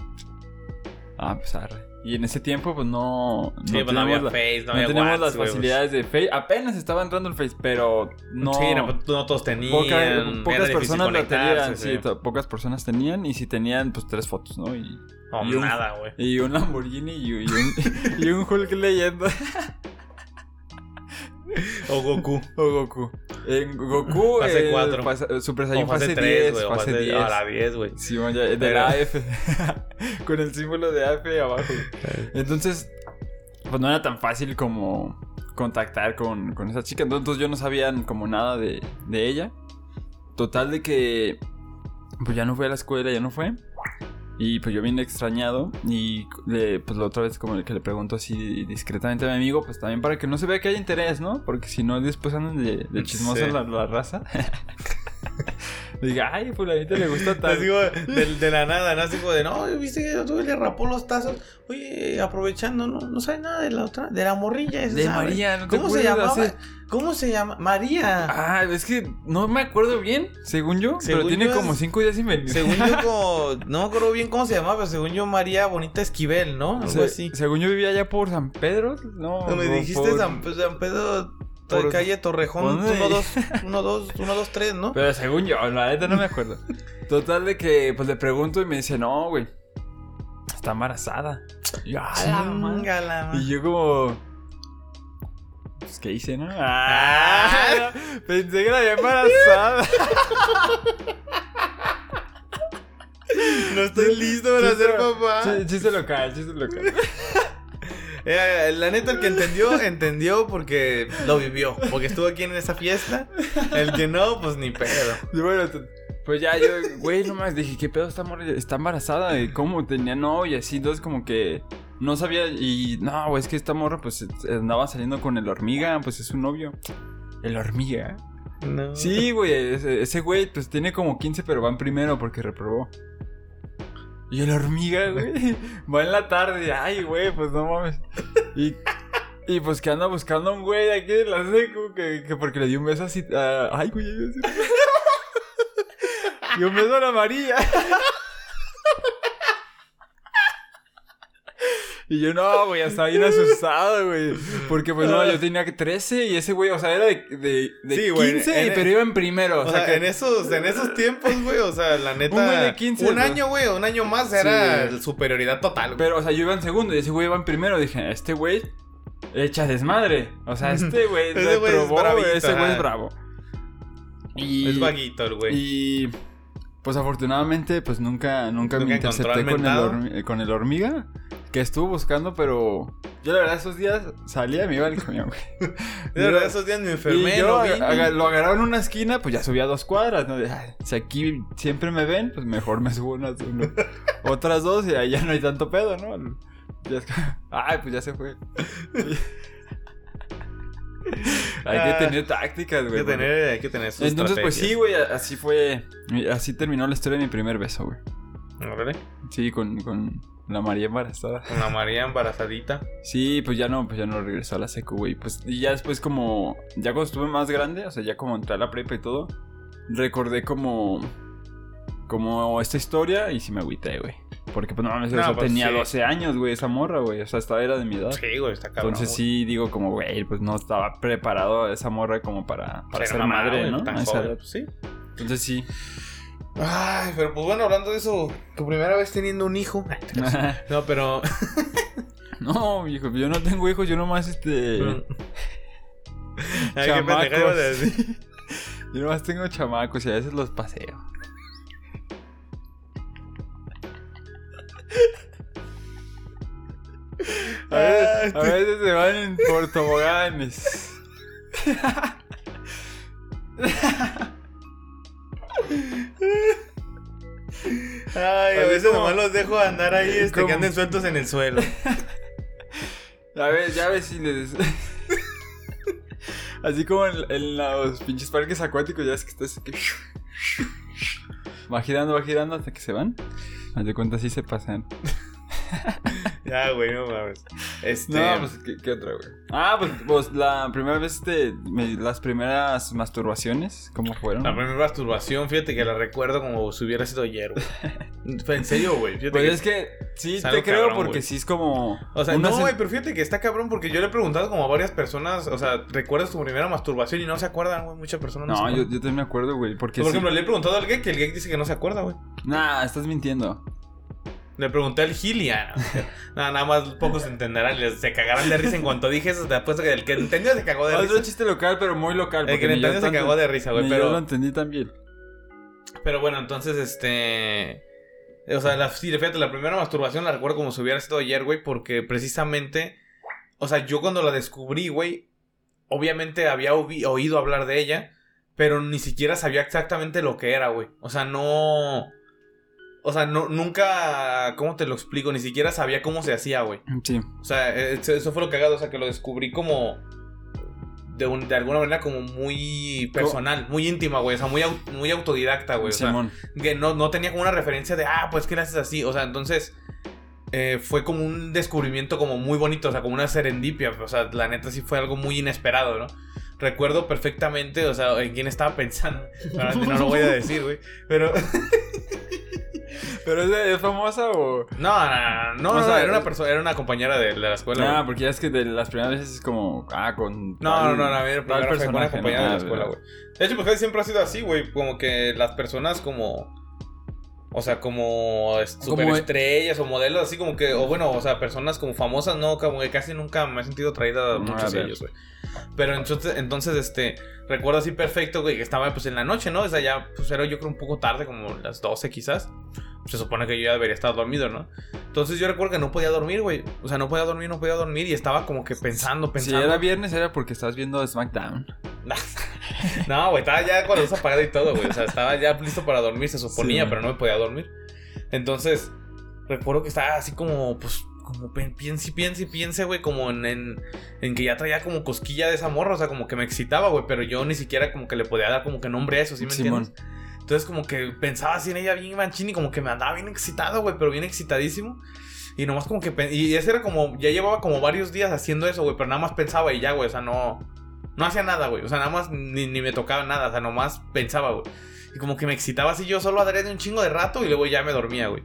Ah, pues arre. Y en ese tiempo, pues no. Sí, no pues no había la- Face, no, no había teníamos WhatsApp, las güey, facilidades de Face. Apenas estaba entrando el Face, pero no. Sí, no, pues, no todos tenían. Poca- pocas personas la tenían, sí, to- pocas personas tenían y si tenían, pues tres fotos, ¿no? Y, y un- nada, güey. y un Lamborghini y, y un, y un Hulk leyendo. O Goku. O Goku. En Goku. Fase eh, cuatro. fase- Super Saiyan fase fase 3, 10. güey. o Fase fase 10. A la 10, güey. Sí, man, ya, de Pero- la AF. Con el símbolo de AF abajo. Entonces, pues no era tan fácil como contactar con, con esa chica. Entonces yo no sabía como nada de, de ella. Total de que pues ya no fue a la escuela, ya no fue. Y pues yo vine extrañado y le, pues la otra vez como que le pregunto así discretamente a mi amigo, pues también para que no se vea que hay interés, ¿no? Porque si no después andan de, de chismosa Sí. la, la raza. Diga, ay, fulanito le gusta Así tal. como de, de la nada, ¿no? Así como de, no, viste que otro le rapó los tazos. Oye, aprovechando, no, no sabe nada de la otra, de la morrilla esa, De. María, ¿no te ¿Cómo se llamaba? ¿Cómo se llama? María. Ah, es que no me acuerdo bien, según yo, Según pero tiene yo como cinco días sin venir. Según yo, como, no me acuerdo bien cómo se llamaba, pero según yo, María Bonita Esquivel, ¿no? Algo Se- así. Según yo vivía allá por San Pedro, no. No, me dijiste por- San, San Pedro, to- por- calle Torrejón, ¿Dónde? 1, 2, 1, 2, 1, 2, 3, ¿no? Pero según yo, la neta no me acuerdo. Total de que pues le pregunto y me dice, no, güey. Está embarazada. Y yo, "A la madre". Chingala, man. Y yo como. Pues, ¿qué hice, no? Ah, pensé que la había embarazada. No estoy listo para ser papá. Ch- Chiste local, chiste local. Eh, la neta, el que entendió, entendió porque lo vivió. Porque estuvo aquí en esa fiesta. El que no, pues ni pedo. Y bueno, pues ya yo, güey, nomás dije, ¿qué pedo esta morra? Está embarazada, ¿Y ¿cómo tenía novia? Así, entonces como que no sabía. Y no, güey, es que esta morra, pues andaba saliendo con el hormiga, pues es su novio. El hormiga. No. Sí, güey, ese, ese güey, pues tiene como 15, pero va en primero porque reprobó. Y el hormiga, güey, va en la tarde. Ay, güey, pues no mames. Y, y pues que anda buscando a un güey de aquí de la secu, que, que porque le dio un beso así. ay, güey. Y un beso a la María. Y yo, no, güey, estaba bien asustado, güey. Porque, pues, no, yo tenía que 13 y ese güey, o sea, era de, de, de Sí, güey, 15, y- en- pero iba en primero. O sea, que- en esos, en esos tiempos, güey, o sea, la neta. Un güey de 15, Un güey. año, güey, un año más era Sí. superioridad total, güey. Pero, o sea, yo iba en segundo y ese güey iba en primero. Dije, este güey echa desmadre. O sea, este güey Ese güey es güey, bravito, ese güey es bravo. Y, Es vaguito el güey. Y pues afortunadamente, pues nunca, nunca, me Nunca encontró intercepté con el, con el hormiga. Que estuvo buscando, pero yo la verdad esos días salía y me iba al camión, güey. De verdad, esos días me enfermé, y yo no aga- vine. aga- lo agarraba en una esquina, pues ya subía dos cuadras, ¿no? De, "Ay, si aquí siempre me ven, pues mejor me subo unas, uno- otras dos y ahí ya no hay tanto pedo, ¿no? Ya es que- ay, pues ya se fue. hay Ah, que tener tácticas, Hay güey. que tener, hay que tener sus Entonces, pues sí, güey, así fue. Así terminó la historia de mi primer beso, güey. Órale. Sí, con, con la María embarazada. La María embarazadita. Sí, pues ya no, pues ya no regresó a la secu, güey. Pues y ya después como, ya cuando estuve más grande, o sea, ya como entré a la prepa y todo, recordé como, como esta historia y sí me agüité, güey. Porque pues no mames, No, eso pues, tenía sí. 12 años, güey, esa morra, güey. O sea, estaba era de mi edad. Sí, güey, está cabrón. Entonces sí digo como, güey, pues no estaba preparado esa morra como para, para ser mamá, madre, güey, ¿no? Tan joven, pues sí. Entonces sí. Ay, pero pues bueno, hablando de eso, tu primera vez teniendo un hijo. No, pero. no, hijo, yo no tengo hijos, yo nomás este... Ay, qué a decir. Yo nomás tengo chamacos y a veces los paseo. A veces, a veces se van en por toboganes. Ay, a Así veces como- nomás los dejo andar ahí, este, que anden sueltos en el suelo. A ver, ya ves si les. Así como en, en los pinches parques acuáticos, ya es que estás. que- Va girando, va girando hasta que se van. Haz de cuenta, sí se pasan. Ya, güey, no mames. Este. No, pues, ¿qué, qué otra, güey? Ah, pues, pues, la primera vez, este, me- las primeras masturbaciones, ¿cómo fueron? La primera masturbación, fíjate que la recuerdo como si hubiera sido ayer, güey. En serio, güey. Fíjate Pues que- es que sí es te algo creo cabrón, porque güey. sí es como... O sea, una no, sen- güey, pero fíjate que está cabrón porque yo le he preguntado como a varias personas, o sea, ¿recuerdas tu primera masturbación y no se acuerdan, güey? Muchas personas no, se No, yo, acuerdan. yo también me acuerdo, güey, porque Por sí- ejemplo, le he preguntado al gay que el gay dice que no se acuerda, güey. Nah, estás mintiendo. Le pregunté al Gilia. nada, nada más pocos entenderán. Se cagarán de risa en cuanto dije eso. Te apuesto que el que entendió se cagó de Otro risa. chiste local, pero muy local. El que entendió se cagó de risa, güey. ni yo lo Pero, entendí también. pero bueno, entonces, este. O sea, la, sí, fíjate, la primera masturbación la recuerdo como si hubiera sido ayer, güey, porque precisamente. O sea, yo cuando la descubrí, güey, obviamente había oído hablar de ella, pero ni siquiera sabía exactamente lo que era, güey. O sea, no. O sea, no, nunca. ¿Cómo te lo explico? Ni siquiera sabía cómo se hacía, güey. Sí. O sea, eh, eso fue lo cagado, o sea, que lo descubrí como de, un- de alguna manera como muy personal, muy íntima, güey, o sea, muy, muy autodidacta, güey, o sea, Simón. que no, no tenía como una referencia de, ah, pues que haces así, o sea, entonces eh, fue como un descubrimiento como muy bonito, o sea, como una serendipia, o sea, la neta sí fue algo muy inesperado, ¿no? Recuerdo perfectamente, o sea, en quién estaba pensando, no lo voy a decir, güey, pero... ¿Pero es, es famosa o...? No, no, no, no, O no, sea, era una persona, era una compañera de, de la escuela. güey. Ah, porque ya es que de las primeras veces es como... Ah, con... No, no, tal- no, no, a ver, primero fue con una compañera ¿no? de la Ah, escuela, güey. De hecho, pues casi siempre ha sido así, güey. Como que las personas como. O sea, como es- Como- superestrellas o modelos, así como que. O bueno, o sea, personas como famosas, no, como que casi nunca me he sentido atraída a Ah, muchos de ellos, güey. Pero entonces, entonces, este. Recuerdo así perfecto, güey, que estaba pues en la noche, ¿no? O sea, ya, pues era yo creo un poco tarde, como las 12 quizás. Se supone que yo ya debería estar dormido, ¿no? Entonces yo recuerdo que no podía dormir, güey. O sea, no podía dormir, no podía dormir y estaba como que pensando, Si pensando. era viernes era porque estabas viendo SmackDown. No, güey, estaba ya con la luz apagada y todo, güey. O sea, estaba ya listo para dormir, se suponía, Sí. pero no me podía dormir. Entonces, recuerdo que estaba así como, pues, como piense y piense y piense, güey, como en, en, en que ya traía como cosquilla de esa morra, o sea, como que me excitaba, güey, pero yo ni siquiera como que le podía dar como que nombre a eso, ¿sí me Simón. entiendes? Entonces, como que pensaba así en ella bien manchín y como que me andaba bien excitado, güey, pero bien excitadísimo. Y nomás como que... Y ese era como... Ya llevaba como varios días haciendo eso, güey, pero nada más pensaba y ya, güey, o sea, no... No hacía nada, güey. O sea, nada más ni, ni me tocaba nada. O sea, nomás pensaba, güey. Y como que me excitaba así yo solo adrede un chingo de rato y luego ya me dormía, güey.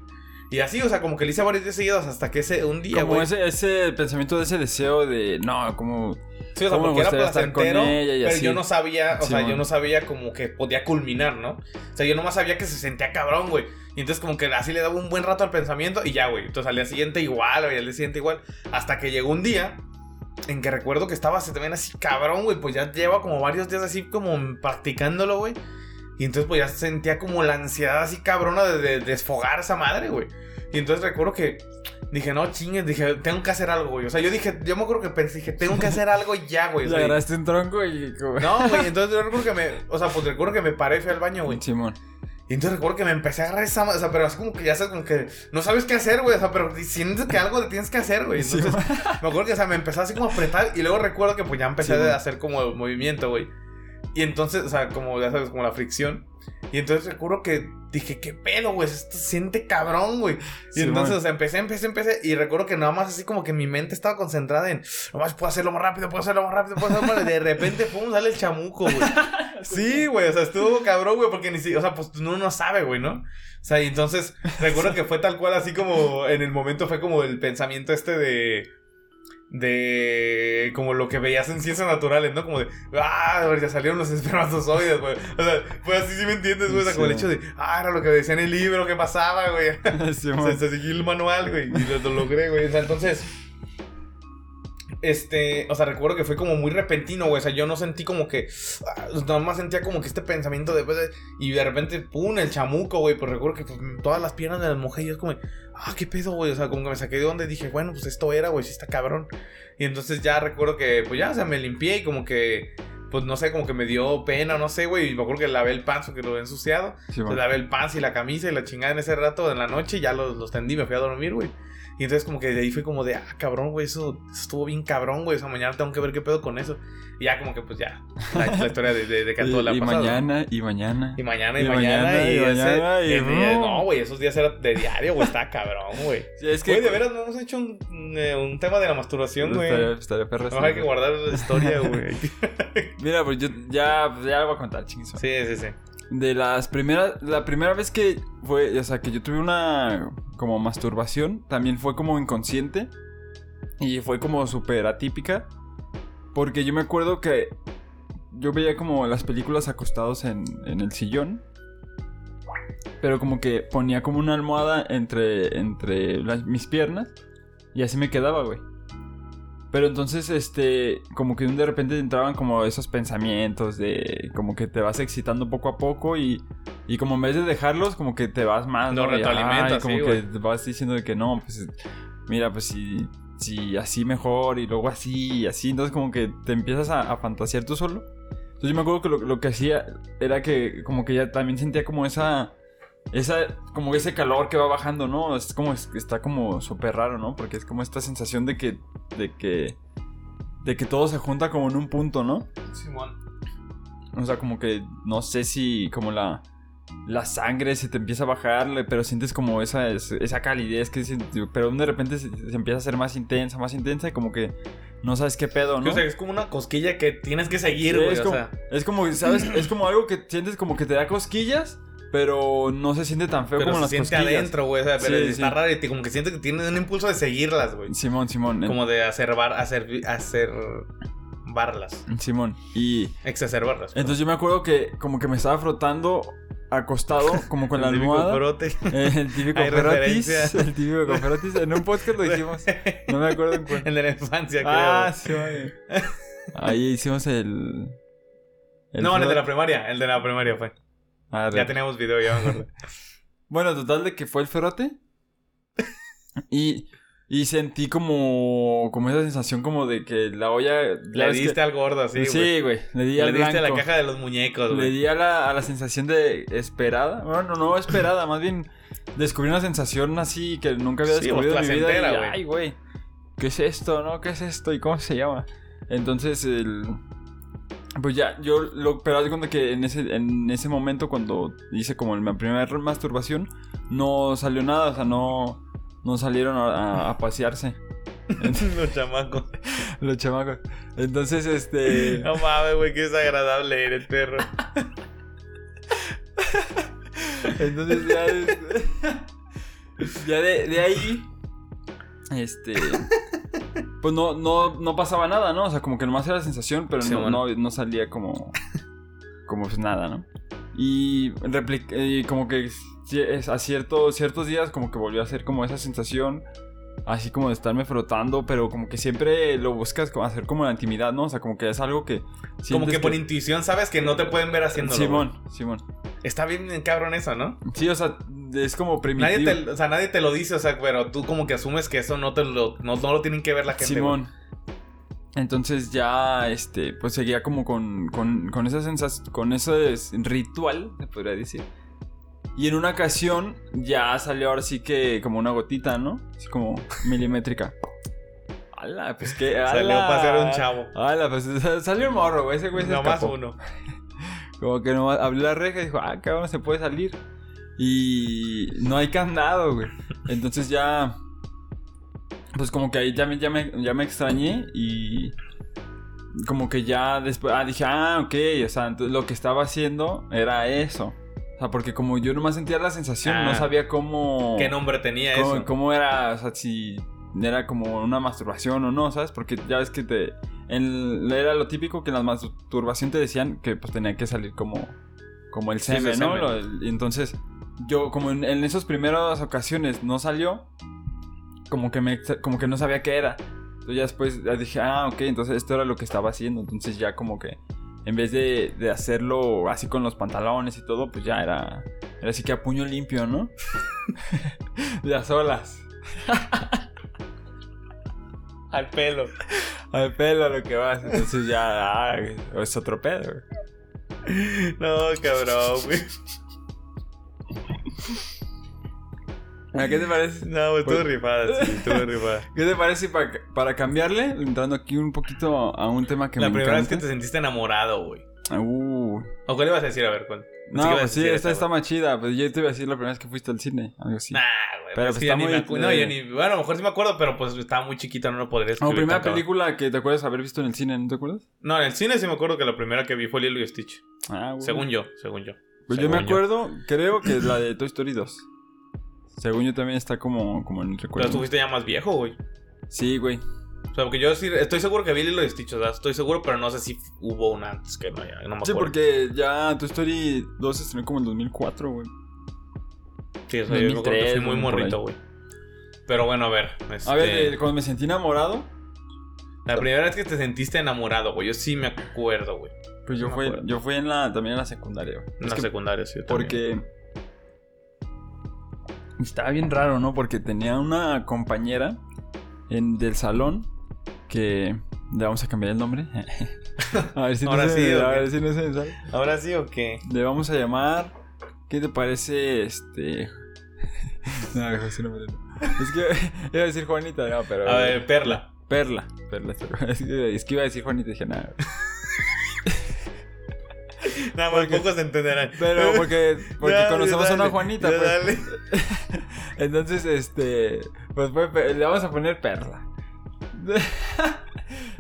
Y así, o sea, como que le hice varios días seguidos hasta que ese un día, Como güey. ese, ese pensamiento de ese deseo de... No, como... Sí, o sea, porque era placentero, ella y pero así. yo no sabía, o sea, yo no sabía como que podía culminar, ¿no? O sea, yo nomás sabía que se sentía cabrón, güey. Y entonces como que así le daba un buen rato al pensamiento y ya, güey. Entonces al día siguiente igual, güey, al día siguiente igual. Hasta que llegó un día en que recuerdo que estaba así también así cabrón, güey. Pues ya lleva como varios días así como practicándolo, güey. Y entonces pues ya sentía como la ansiedad así cabrona de, de desfogar esa madre, güey. Y entonces recuerdo que dije, no chingues, dije, tengo que hacer algo, güey. O sea, yo dije, yo me acuerdo que pensé, dije, tengo que hacer algo ya, güey. Le agarraste un tronco y... no, güey, entonces yo recuerdo que me, o sea, pues recuerdo que me paré y fui al baño, güey. Simón. Y entonces recuerdo que me empecé a agarrar esa, o sea, pero así como que ya sabes, como que no sabes qué hacer, güey, o sea, pero sientes que algo te tienes que hacer, güey. Sí, Entonces, me acuerdo que, o sea, me empezó así como a apretar y luego recuerdo que pues ya empecé Sí, a hacer como movimiento, güey. Y entonces, o sea, como ya sabes, como la fricción. Y entonces recuerdo que dije, ¿qué pedo, güey? Esto se siente cabrón, güey. Y Sí, entonces, o sea, empecé, empecé, empecé. Y recuerdo que nada más así como que mi mente estaba concentrada en, nomás puedo hacerlo más rápido, puedo hacerlo más rápido, puedo hacerlo más rápido. De repente, pum, sale el chamuco, güey. Sí, güey, o sea, estuvo cabrón, güey, porque ni si, o sea, pues uno no sabe, güey, ¿no? O sea, y entonces recuerdo que fue tal cual, así como en el momento fue como el pensamiento este de. De. Como lo que veías en ciencias naturales, ¿no? Como de. ¡Ah! Ya salieron los espermatozoides, güey. O sea, fue así, ¿sí me entiendes, güey? O sea, como el Sí. hecho de. ¡Ah! Era lo que decía en el libro que pasaba, güey. O sea, se seguí el manual, güey. Y lo, lo logré, güey. O sea, entonces. Este, o sea, recuerdo que fue como muy repentino, güey. O sea, yo no sentí como que. ah, Nada más sentía como que este pensamiento de. pues, Y de repente, pum, el chamuco, güey. Pues recuerdo que pues, todas las piernas de las mujeres, yo es como. Ah, qué pedo, güey. O sea, como que me saqué de onda y dije, bueno, pues esto era, güey. Sí está cabrón. Y entonces ya recuerdo que, pues ya, o sea, me limpié y como que. Pues no sé, como que me dio pena, no sé, güey. Y me acuerdo que lavé el pan que lo había ensuciado. Pues lavé el pants y la camisa y la chingada en ese rato en la noche y ya los, los tendí, me fui a dormir, güey. Y entonces como que de ahí fue como de, ah, cabrón, güey, eso, eso estuvo bien cabrón, güey. O sea, mañana tengo que ver qué pedo con eso. Y ya como que pues ya, la, la historia de, de, de que y, y pasado. mañana, y mañana. Y mañana, y, Y mañana, mañana, y, y ese- mañana, y y no. no, güey, esos días eran de diario, güey, está cabrón, güey. Sí, es que. Güey, de veras, no hemos hecho un, eh, un tema de la masturbación, güey. Estaría, perro No hay que guardar la historia, güey. Mira, pues yo ya, ya lo voy a contar, chingos. Sí, sí, sí. De las primeras, la primera vez que fue, o sea, que yo tuve una como masturbación, también fue como inconsciente y fue como súper atípica, porque yo me acuerdo que yo veía como las películas acostados en, en el sillón, pero como que ponía como una almohada entre, entre las- mis piernas y así me quedaba, güey. Pero entonces, este, como que de repente entraban como esos pensamientos de, como que te vas excitando poco a poco y, y como en vez de dejarlos, como que te vas más, ¿no? Y, retroalimentas, como sí, que te vas diciendo de que no, pues, mira, pues si, si así mejor y luego así y así, entonces como que te empiezas a, a fantasear tú solo. Entonces yo me acuerdo que lo, lo que hacía era que como que ya también sentía como esa... Esa, como ese calor que va bajando, ¿no? Es como, es- está como súper raro, ¿no? Porque es como esta sensación de que, de que, de que todo se junta como en un punto, ¿no? Simón. O sea, como que no sé si como la, la sangre se te empieza a bajar, pero sientes como esa, es- esa calidez que se- pero de repente se, se empieza a ser más intensa, más intensa y como que no sabes qué pedo, ¿no? O sea, es como una cosquilla que tienes que seguir, Sí, güey. es, o como, sea, es como, ¿sabes? Es como algo que sientes como que te da cosquillas, pero no se siente tan feo pero como se las siente cosquillas. adentro, güey. O sea, pero Sí, está sí. raro y te- como que sientes que tienes un impulso de seguirlas, güey. Simón, Simón. Como de acerbar, hacer, hacer barlas. Simón. Y Exacerbarlas. entonces yo me acuerdo que como que me estaba frotando acostado, como con la almohada. frote. Eh, El típico Hay Ferotis. referencia. El típico con Ferotis. En un podcast lo hicimos. No me acuerdo en cuál. El de la infancia, creo. Ah, sí. Ahí hicimos el. no, el de la primaria. El de la primaria fue. Ya teníamos video, ya me acuerdo. Bueno, total de que fue el ferote. Y, y sentí como, como esa sensación como de que la olla... Le diste que- al gordo, así, güey. Sí, güey. Le di Le al diste a la caja de los muñecos, Le güey. di a la, a la sensación de esperada. Bueno, no esperada, más bien descubrí una sensación así que nunca había Sí, descubrido en mi vida. y. Ay, güey. ¿Qué es esto, no? ¿Qué es esto? ¿Y cómo se llama? Entonces, el... Pues ya, yo lo... Pero haz de cuenta que en ese, en ese momento cuando hice como mi primera masturbación, no salió nada, o sea, no... No salieron a, a- a pasearse los chamacos. los chamacos. Entonces, este... No mames, güey, qué desagradable eres, perro. Entonces ya, este, ya de, de ahí, este, pues no, no, no pasaba nada, ¿no? O sea, como que nomás era la sensación, pero Sí, no, bueno. no, no salía como, como pues nada, ¿no? Y, y como que a cierto, ciertos días como que volvió a ser como esa sensación, así como de estarme frotando, pero como que siempre lo buscas como hacer como la intimidad, ¿no? O sea, como que es algo que... Como que por intuición sabes que no te pueden ver haciéndolo. Simón, Simón. Está bien cabrón eso, ¿no? Sí, o sea, es como primitivo. Nadie te, o sea, nadie te lo dice, o sea, pero tú como que asumes que eso no te lo, no, no lo tienen que ver la gente. Simón. Entonces ya, este, pues seguía como con, con, con esa sensación, con ese ritual, se podría decir. Y en una ocasión ya salió ahora sí que como una gotita, ¿no? Así como milimétrica. ¡Hala! Pues que. Salió a pasear un chavo. ¡Hala! Pues salió un morro, güey. Ese güey se Nomás escapó. uno. Como que no abrió la reja y dijo, ah, cabrón, se puede salir. Y no hay candado, güey. Entonces ya. Pues como que ahí ya me, ya me, ya me extrañé y. Como que ya después. Ah, dije, ah, ok. O sea, entonces lo que estaba haciendo era eso. O sea, porque como yo nomás sentía la sensación, Ah. no sabía cómo. ¿Qué nombre tenía cómo, eso? cómo era, o sea, si era como una masturbación o no, ¿sabes? Porque ya ves que te. en- era lo típico que en la masturbación te decían que pues tenía que salir como. Como el sí, semen, ¿no? semen. Lo- el- entonces, yo, como en, en esas primeras ocasiones no salió, como que, me, como que no sabía qué era. Entonces ya después ya dije, ah, ok, entonces esto era lo que estaba haciendo. Entonces ya como que en vez de, de hacerlo así con los pantalones y todo, pues ya era, era así que a puño limpio, ¿no? de a solas. Al pelo. Al pelo lo que vas. Entonces ya ah, es otro pedo. No, cabrón, güey. ¿A ¿Qué te parece? No, estuvo Pues- rifada, sí, estuvo rifada. ¿Qué te parece para cambiarle, entrando aquí un poquito a un tema que La me primera vez que encanta? te sentiste enamorado, güey. Uh, ¿O cuál ibas a decir? A ver, ¿cuál? no, a pues sí, esta está más chida. Pues yo te iba a decir la primera vez que fuiste al cine, algo así. Nah, güey. Pero es pues está ni muy- acu- No, ya ni... Bueno, a lo mejor sí me acuerdo, pero pues estaba muy chiquita, no lo podría escribir. primera tan cabrón. película que te acuerdas haber visto en el cine, ¿no te acuerdas? No, en el cine sí me acuerdo que la primera que vi fue Lilo y Stitch. Ah, güey. Según yo, según yo. Pues yo me yo. acuerdo, creo que es la de Toy Story 2. Según yo también está como, como en el Pero recuerdo. tú fuiste ya más viejo, güey. Sí, güey. O sea, porque yo sí estoy seguro que vi Lilo y Stitch, o sea, estoy seguro, pero no sé si hubo una antes que no, ya, no me acuerdo. Sí, porque ya Toy Story 2 se estrenó como en 2004, güey. Sí, o sea, yo me acuerdo que 2003, fui muy morrito, güey. Pero bueno, a ver. A este, ver, eh, cuando me sentí enamorado, La primera vez que te sentiste enamorado, güey. Yo sí me acuerdo, güey. pues yo No fui, yo fui en la, también en la secundaria, güey. En Es la que secundaria, sí. yo también. Porque estaba bien raro, ¿no? Porque tenía una compañera en, del salón que le vamos a cambiar el nombre. a ver si no Ahora se sí, me- ¿o a ver si no se sale. ¿Ahora sí o qué? Le vamos a llamar. ¿Qué te parece este? no, José no me. Es que iba a decir Juanita, no, pero. A ver, Perla. Perla. Perla. Es que iba a decir Juanita y dije, nada. Nada más pocos se entenderán. Pero porque, porque conocemos a una Juanita, pues. dale. Entonces, este. Pues fue Pe- le vamos a poner Perla.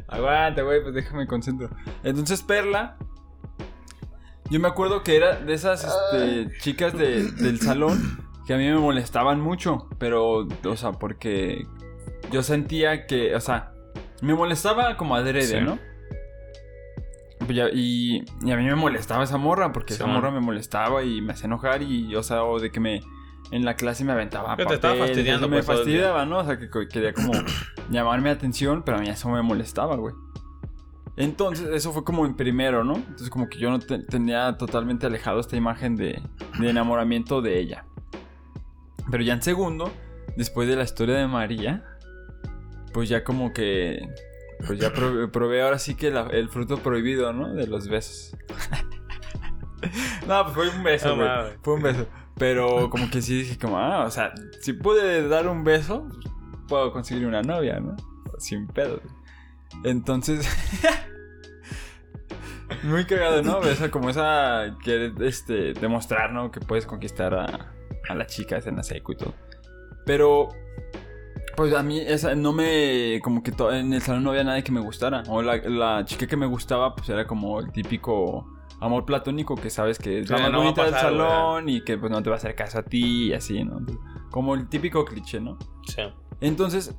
Aguanta, güey, pues déjame concentro. Entonces, Perla. Yo me acuerdo que era de esas este, chicas de- del salón que a mí me molestaban mucho. Pero, o sea, porque yo sentía que, o sea, me molestaba como adrede, Sí. ¿no? Pues Y, y a mí me molestaba esa morra, porque esa morra me molestaba y me hacía enojar y, o sea, o de que me... En la clase me aventaba Que te estaba fastidiando, me pues, fastidiaba, ¿no? O sea, que quería como llamarme atención, pero a mí eso me molestaba, güey. Entonces, eso fue como en primero, ¿no? Entonces, como que yo no te- tenía totalmente alejado esta imagen de, de enamoramiento de ella. Pero ya en segundo, después de la historia de María, pues ya como que. Pues ya pro- probé ahora sí que la- el fruto prohibido, ¿no? De los besos. no, pues fue un beso, No güey. mames. Fue un beso. Pero como que sí dije, como, ah, o sea, si pude dar un beso, puedo conseguir una novia, ¿no? Sin pedo. Entonces. Muy cagado, ¿no? Esa, como esa. Que este. Demostrar, ¿no? Que puedes conquistar a, a las chicas en la seco y todo. Pero. Pues a mí esa no me. Como que to- en el salón no había nadie que me gustara. O la, la chica que me gustaba, pues era como el típico amor platónico que sabes que es la Sí, más no bonita del pasar, güey. salón y que pues no te va a hacer caso a ti y así, ¿no? Como el típico cliché, ¿no? Sí. Entonces,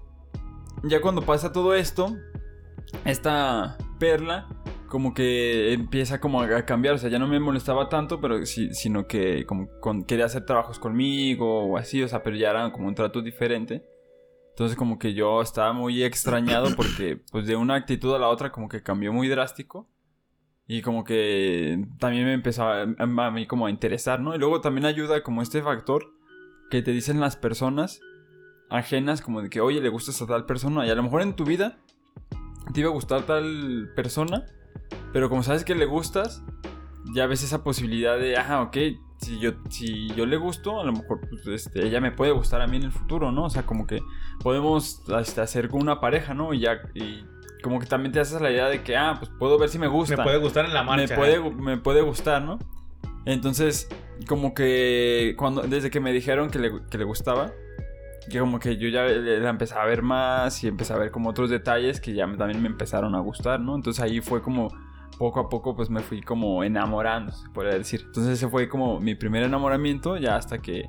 ya cuando pasa todo esto, esta perla como que empieza como a cambiar, o sea, ya no me molestaba tanto, pero sí, sino que como con- quería hacer trabajos conmigo o así, o sea, pero ya era como un trato diferente. Entonces como que yo estaba muy extrañado porque pues de una actitud a la otra como que cambió muy drástico. Y como que también me empezó a, mí como a interesar, ¿no? Y luego también ayuda como este factor que te dicen las personas ajenas como de que, oye, le gustas a tal persona. Y a lo mejor en tu vida te iba a gustar tal persona, pero como sabes que le gustas, ya ves esa posibilidad de, ah, ok, si yo, si yo le gusto, a lo mejor pues, este, ella me puede gustar a mí en el futuro, ¿no? O sea, como que podemos hasta hacer con una pareja, ¿no? Y ya, y como que también te haces la idea de que, ah, pues puedo ver si me gusta Me puede gustar en la marcha. me puede, ¿eh? me puede gustar, ¿no? Entonces, como que cuando desde que me dijeron que le, que le gustaba, que como que yo ya la empecé a ver más y empecé a ver como otros detalles que ya también me empezaron a gustar, ¿no? Entonces ahí fue como poco a poco pues me fui como enamorando, se podría decir. Entonces ese fue como mi primer enamoramiento ya hasta que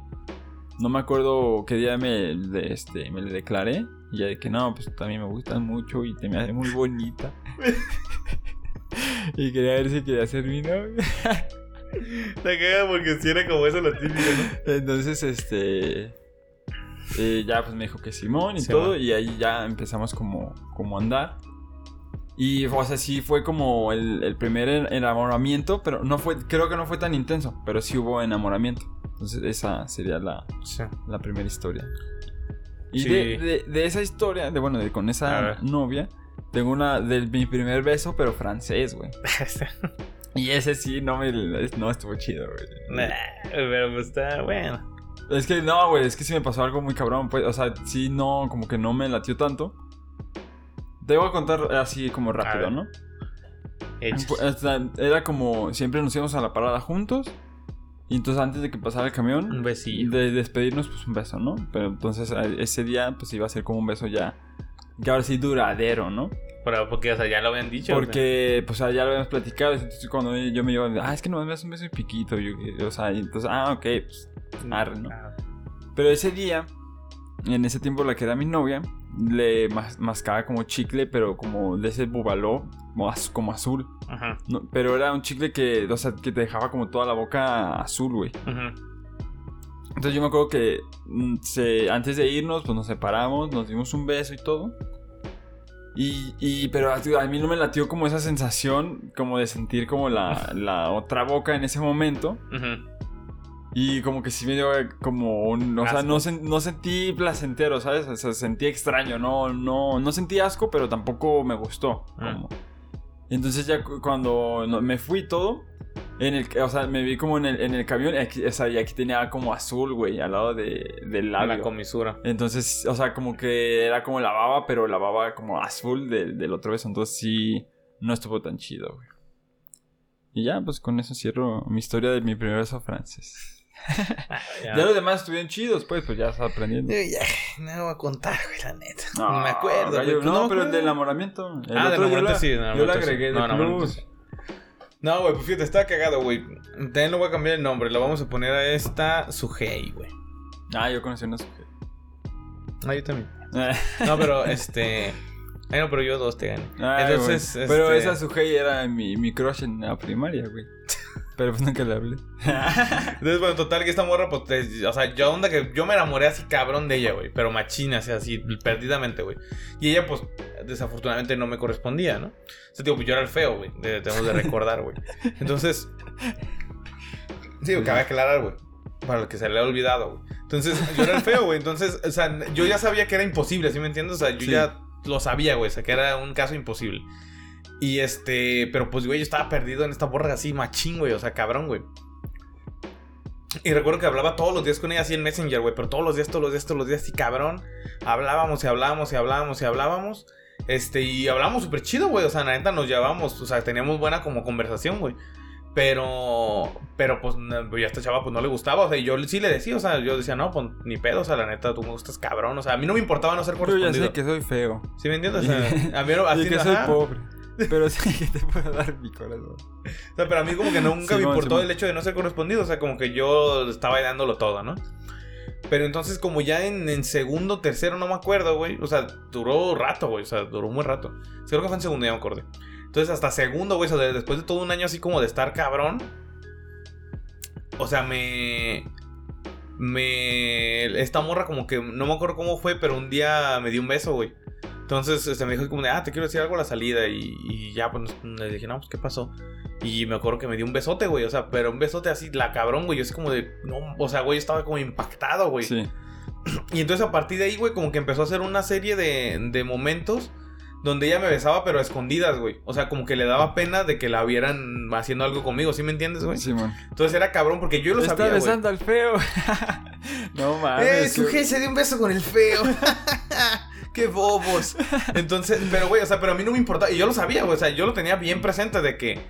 no me acuerdo qué día me, le- este, me le declaré y ya de que no, pues también me gustas mucho y te me hace muy bonita. y quería ver si quería ser mi novia. Te caga porque si era como eso lo típico, ¿no? Entonces, este. eh, ya pues me dijo que Simón y todo. Y ahí ya empezamos como, como a andar. Y o sea, sí fue como el, el primer en- enamoramiento. Pero no fue. Creo que no fue tan intenso. Pero sí hubo enamoramiento. Entonces, esa sería la, Sí. la primera historia. Y Sí. de, de- de esa historia, de bueno, de con esa novia, tengo una de mi primer beso, pero francés, güey. Y ese sí no me no estuvo chido, güey. Nah, pero pues está bueno. Es que no, güey, es que sí me pasó algo muy cabrón. Pues, o sea, sí, no, como que no me latió tanto. Te voy a contar así como rápido. ¿no? Pues, o sea, Era como siempre nos íbamos a la parada juntos. Y entonces antes de que pasara el camión, Un besillo. de despedirnos, pues un beso, ¿no? Pero entonces ese día, pues iba a ser como un beso ya. Que ahora sí duradero, ¿no? Pero porque, o sea, ya lo habían dicho. Porque, pues ya lo habíamos platicado. Entonces cuando yo me llevo, ah, es que no me das un beso y piquito. yo, o sea, y entonces, ah, ok, pues arre, ¿no? Ah, Pero ese día, en ese tiempo la que era mi novia, le mas- mascaba como chicle, pero como de ese bubaló, como, az- como azul. Ajá. No, pero era un chicle que, o sea, que te dejaba como toda la boca azul, güey. Ajá. Entonces yo me acuerdo que mm, se, antes de irnos, pues nos separamos, nos dimos un beso y todo. Y, y pero a, a mí no me latió como esa sensación, como de sentir como la, la otra boca en ese momento. Ajá. Y como que sí me dio eh, como un... O sea, Asco. no, sen- no sentí placentero, ¿sabes? O sea, sentí extraño, no, no, no sentí asco, pero tampoco me gustó. Ah. Como. Entonces ya cu- cuando me fui todo, en el, o sea, me vi como en el, en el camión, y aquí, o sea, y aquí tenía como azul, güey, al lado de, del La labio. comisura. Entonces, o sea, como que era como la baba, pero la baba como azul de- del otro beso. Entonces sí, no estuvo tan chido, güey. Y ya, pues con eso cierro mi historia de mi primer beso francés. Ya. Ya los demás estuvieron chidos, pues, pues ya estás aprendiendo. Yo ya, no voy a contar, güey, la neta. No, No, me acuerdo, gallo, güey. pues No, me pero el del enamoramiento. El Ah, otro de yo la- enamoramiento sí, de Yo la agregué de No, sí. No, güey, pues fíjate, está cagado, güey. También le voy a cambiar el nombre. Le vamos a poner a esta Sujei, güey. Ah, yo conocí una sujeto. Ah, yo también. No, pero este. Ay, no, pero yo dos te gané. Ay, Entonces, güey. Pero este- esa Sujei era mi, mi crush en la primaria, güey. Pero pues nunca le hablé. Entonces, bueno, total, que esta morra, pues, te- o sea, yo onda que yo me enamoré así cabrón de ella, güey. Pero machina, o sea, así, perdidamente, güey. Y ella, pues, desafortunadamente no me correspondía, ¿no? O sea, digo, pues yo era el feo, güey. Tenemos de recordar, güey. Entonces. Sí, cabe aclarar, güey. Para lo que se le ha olvidado, güey. Entonces, yo era el feo, güey. Entonces, o sea, yo ya sabía que era imposible, ¿sí me entiendes? O sea, yo Sí. ya lo sabía, güey. O sea, que era un caso imposible. Y este, pero pues, güey, yo estaba perdido en esta borra así, machín, güey. O sea, cabrón, güey. Y recuerdo que hablaba todos los días con ella así en Messenger, güey. Pero todos los días, todos los días, todos los días, así, cabrón. Hablábamos y hablábamos y hablábamos y hablábamos. Este, y hablábamos súper chido, güey. O sea, la neta nos llevábamos, o sea, teníamos buena como conversación, güey. Pero, pero pues ya esta chava pues no le gustaba, o sea, y yo sí le decía, o sea, yo decía, no, pues ni pedo, o sea, la neta, tú me gustas cabrón, o sea, a mí no me importaba no ser Pero ya correspondido. sé que soy feo. ¿Sí me entiendes? O sea, a mí no, y así, que soy ajá. pobre. Pero sí que te puedo dar mi corazón. O sea, pero a mí como que nunca me importó Simón. el hecho de no ser correspondido. O sea, como que yo estaba dándolo todo, ¿no? Pero entonces como ya en, en segundo, tercero, no me acuerdo, güey. O sea, duró rato, güey. O sea, duró muy rato. Creo que fue en segundo, ya me acordé. Entonces hasta segundo, güey. O sea, de- después de todo un año así como de estar cabrón. O sea, me... Me... Esta morra como que... No me acuerdo cómo fue, pero un día me dio un beso, güey. Entonces este, me dijo como de, ah, te quiero decir algo a la salida. Y, y ya, pues le dije, no, pues, ¿qué pasó? Y me acuerdo que me dio un besote, güey. O sea, pero un besote así, la cabrón, güey. Yo así como de, no, o sea, güey, yo estaba como impactado, güey. Sí. Y entonces a partir de ahí, güey, como que empezó a hacer una serie de, de momentos donde ella me besaba, pero a escondidas, güey. O sea, como que le daba pena de que la vieran haciendo algo conmigo, ¿sí me entiendes, güey? Simón. Entonces era cabrón porque yo lo Está sabía, güey. besando al feo. no mames. ¡Eh, qué- su jefe se dio un beso con el feo! ¡Qué bobos! Entonces, pero güey, o sea, pero a mí no me importaba. Y yo lo sabía, güey. O sea, yo lo tenía bien presente de que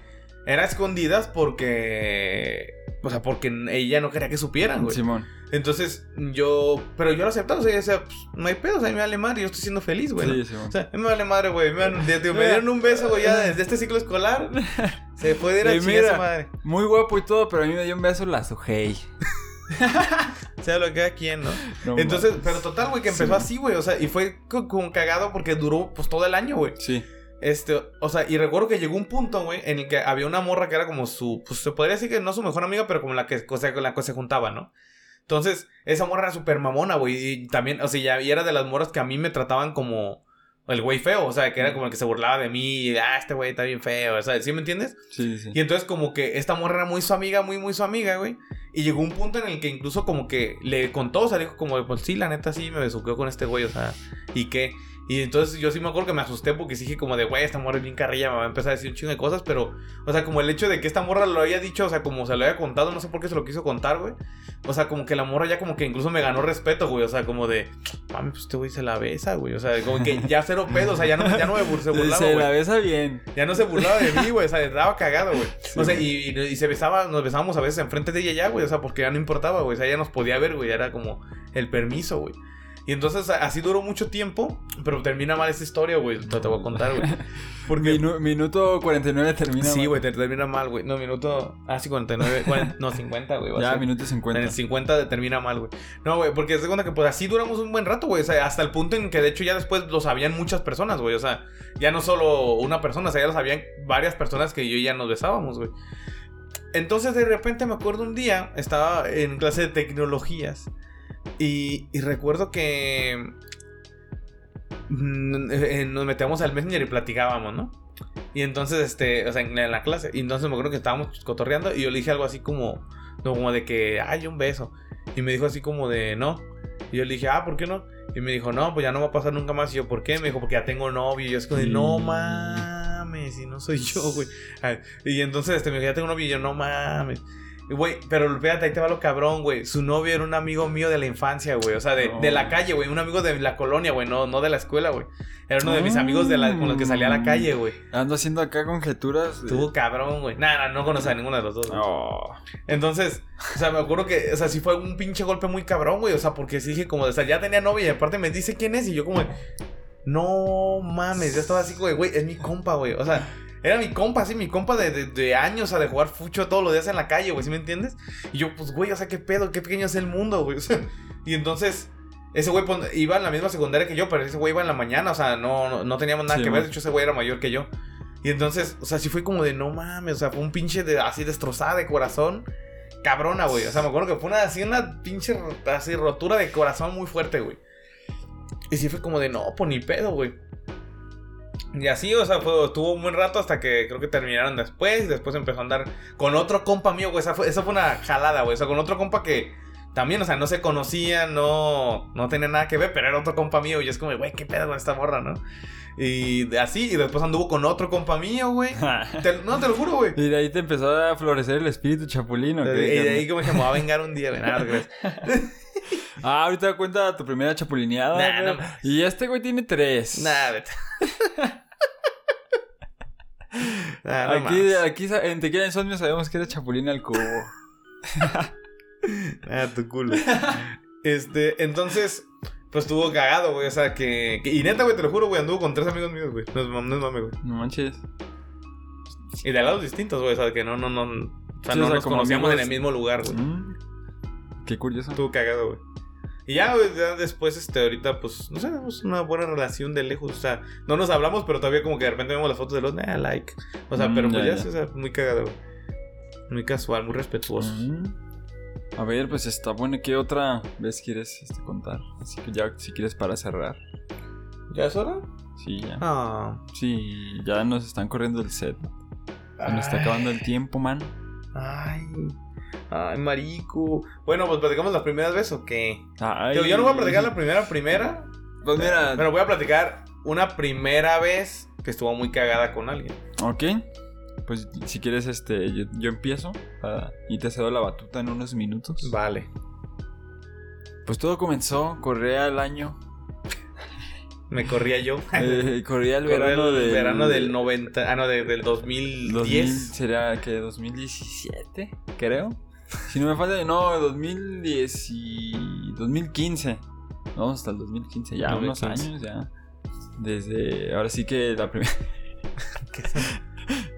era escondidas porque. O sea, porque ella no quería que supieran, güey. Simón. Entonces, yo. Pero yo lo aceptaba, o sea, decía, pues, no hay pedo, o sea, a mí me vale madre, yo estoy siendo feliz, güey. ¿no? Sí, Simón. O sea, a mí me vale madre, güey. Me, me dieron un beso, güey, ya desde este ciclo escolar. Se puede ir a chingar madre. Muy guapo y todo, pero a mí me dio un beso la Sujei. Sea lo que cada quien, ¿no? No Entonces, pero total, güey, que empezó así, güey. O sea, y fue co- como cagado porque duró, pues, todo el año, güey. Sí. Este, o sea, y recuerdo que llegó un punto, güey, en el que había una morra que era como su, pues se podría decir que no su mejor amiga, pero como la que, o sea, con la que se juntaba, ¿no? Entonces, esa morra era súper mamona, güey, y también, o sea, ya, y era de las morras que a mí me trataban como el güey feo, o sea, que era como el que se burlaba de mí, y, ah, este güey está bien feo, o sea, ¿sí me entiendes? Sí, sí. Y entonces como que esta morra era muy su amiga, muy, muy su amiga, güey. Y llegó un punto en el que incluso como que le contó, o sea, dijo como, pues sí, la neta sí, me besuqueó con este güey, o sea, ¿y qué? Y entonces yo sí me acuerdo que me asusté porque dije como de, güey, esta morra es bien carrilla, me va a empezar a decir un chingo de cosas, pero, o sea, como el hecho de que esta morra lo haya dicho, o sea, como se lo haya contado, no sé por qué se lo quiso contar, güey. O sea, como que la morra ya como que incluso me ganó respeto, güey, o sea, como de, mami, pues este güey se la besa, güey, o sea, como que ya cero pedo, o sea, ya no, ya no me bur- se burlaba, Se la besa bien. Ya no se burlaba de mí, güey, o sea, estaba cagado, güey. O sea, y, y- y se besaba, nos besábamos a veces enfrente de ella ya, güey, o sea, porque ya no importaba, güey, o sea, ella nos podía ver, güey, era como el permiso, güey. Y entonces así duró mucho tiempo, pero termina mal esta historia, güey, te, te voy a contar, güey. Porque... Minu- minuto 49 termina. Sí, mal. güey, te termina mal, güey. No, minuto... Ah, sí, 49, 40, no, 50, güey. Ya, minuto En 50. el 50 termina mal, güey. No, güey, porque se cuenta que pues así duramos un buen rato, güey. O sea, hasta el punto en que de hecho ya después lo sabían muchas personas, güey. O sea, ya no solo una persona, o sea, ya lo sabían varias personas que yo y ya nos besábamos, güey. Entonces de repente me acuerdo un día, estaba en clase de tecnologías y, y recuerdo que mm, eh, nos metíamos al Messenger y platicábamos, ¿no? Y entonces, este, o sea, en, la clase, y entonces me acuerdo que estábamos cotorreando y yo le dije algo así como, no, como de que, ay, un beso. Y me dijo así como de, no. Y yo le dije, ah, ¿por qué no? Y me dijo, no, pues ya no va a pasar nunca más. Y yo, ¿por qué? Me dijo, porque ya tengo novio. Y yo es como de, no mames, y no soy yo, güey. Ah, Y entonces este, me dijo, ya tengo novio. Y yo, no mames. Güey, pero fíjate, ahí te va lo cabrón, güey. Su novio era un amigo mío de la infancia, güey. O sea, de, No. de la calle, güey. Un amigo de la colonia, güey. No, no de la escuela, güey. Era uno de mis amigos de la, con los que salía a la calle, güey. Ando haciendo acá conjeturas. de- Estuvo cabrón, güey. Nada, no conocía a ninguno de los dos. güey. Oh. Entonces, o sea, me acuerdo que, o sea, sí fue un pinche golpe muy cabrón, güey. O sea, porque sí dije como, de, o sea, ya tenía novia y aparte me dice quién es y yo como, no mames, ya estaba así de, güey, es mi compa, güey. O sea, era mi compa, sí, mi compa de, de, de años, o sea, de jugar fucho todos los días en la calle, güey, ¿sí me entiendes? Y yo, pues, güey, o sea, qué pedo, qué pequeño es el mundo, güey. O sea, y entonces, ese güey pues, iba en la misma secundaria que yo, pero ese güey iba en la mañana, o sea, no, no, no teníamos nada Sí, que ver, de hecho, ese güey era mayor que yo. Y entonces, o sea, sí fue como de no mames, o sea, fue un pinche de, así destrozada de corazón. Cabrona, güey. O sea, me acuerdo que fue una, así una pinche así, rotura de corazón muy fuerte, güey. Y sí fue como de no, pues ni pedo, güey. Y así, o sea, fue, estuvo un buen rato hasta que creo que terminaron después. Y después empezó a andar con otro compa mío, güey. Esa fue, esa fue una jalada, güey. O sea, con otro compa que también, o sea, no se conocían, no, no tenía nada que ver, pero era otro compa mío. Y es como, güey, qué pedo con esta morra, ¿no? Y de- así, y después anduvo con otro compa mío, güey. Te- no, te lo juro, güey. y de ahí te empezó a florecer el espíritu chapulino. Y de ahí como que me va a vengar un día, güey. Nada. Ah, ahorita cuenta tu primera chapulineada. Nah, no y este güey tiene tres. Nada, no aquí, en Tequila Insomnio sabemos que eres chapulín al cubo. Ah, tu culo. Este, entonces, pues estuvo cagado, güey. O sea, que, que- Y neta, güey, te lo juro, güey, anduvo con tres amigos míos, güey. No no es mame, güey. No manches. Y de lados distintos, güey. O sea, que no, no, no. O sea, Sí, no o sea, nos conocíamos en el mismo lugar, güey. Mm, Qué curioso. Estuvo cagado, güey. Y ya, después, este, ahorita, pues, no sé, tenemos una buena relación de lejos. O sea, no nos hablamos, pero todavía como que de repente vemos las fotos de los, nah, like. O sea, Mm, pero pues ya, ya, o sea, muy cagado, güey. Muy casual, muy respetuoso. Mm. A ver, pues está bueno. ¿Qué otra vez quieres este, contar? Así que ya, si quieres para cerrar. ¿Ya es hora? Sí, ya. Ah. Sí, ya nos están corriendo el set. Se nos está acabando el tiempo, man. Ay. Ay, marico. Bueno, pues platicamos las primeras veces o qué? Ay. Yo, yo no voy a platicar la primera, primera. Pues mira. Pero voy a platicar una primera vez que estuvo muy cagada con alguien. Ok. Pues si quieres, este, yo, yo empiezo ah, y te cedo la batuta en unos minutos. Vale. Pues todo comenzó, corría el año. Me corría yo. eh, corría el Corría verano el del. verano del 90. Ah, no, de- del 2010. 2000, ¿Será que 2017? Creo. Si no me falta, no, 2010 y 2015. Vamos hasta el 2015, ya 2015. unos años, ya. Desde, ahora sí que la primera... ¿Qué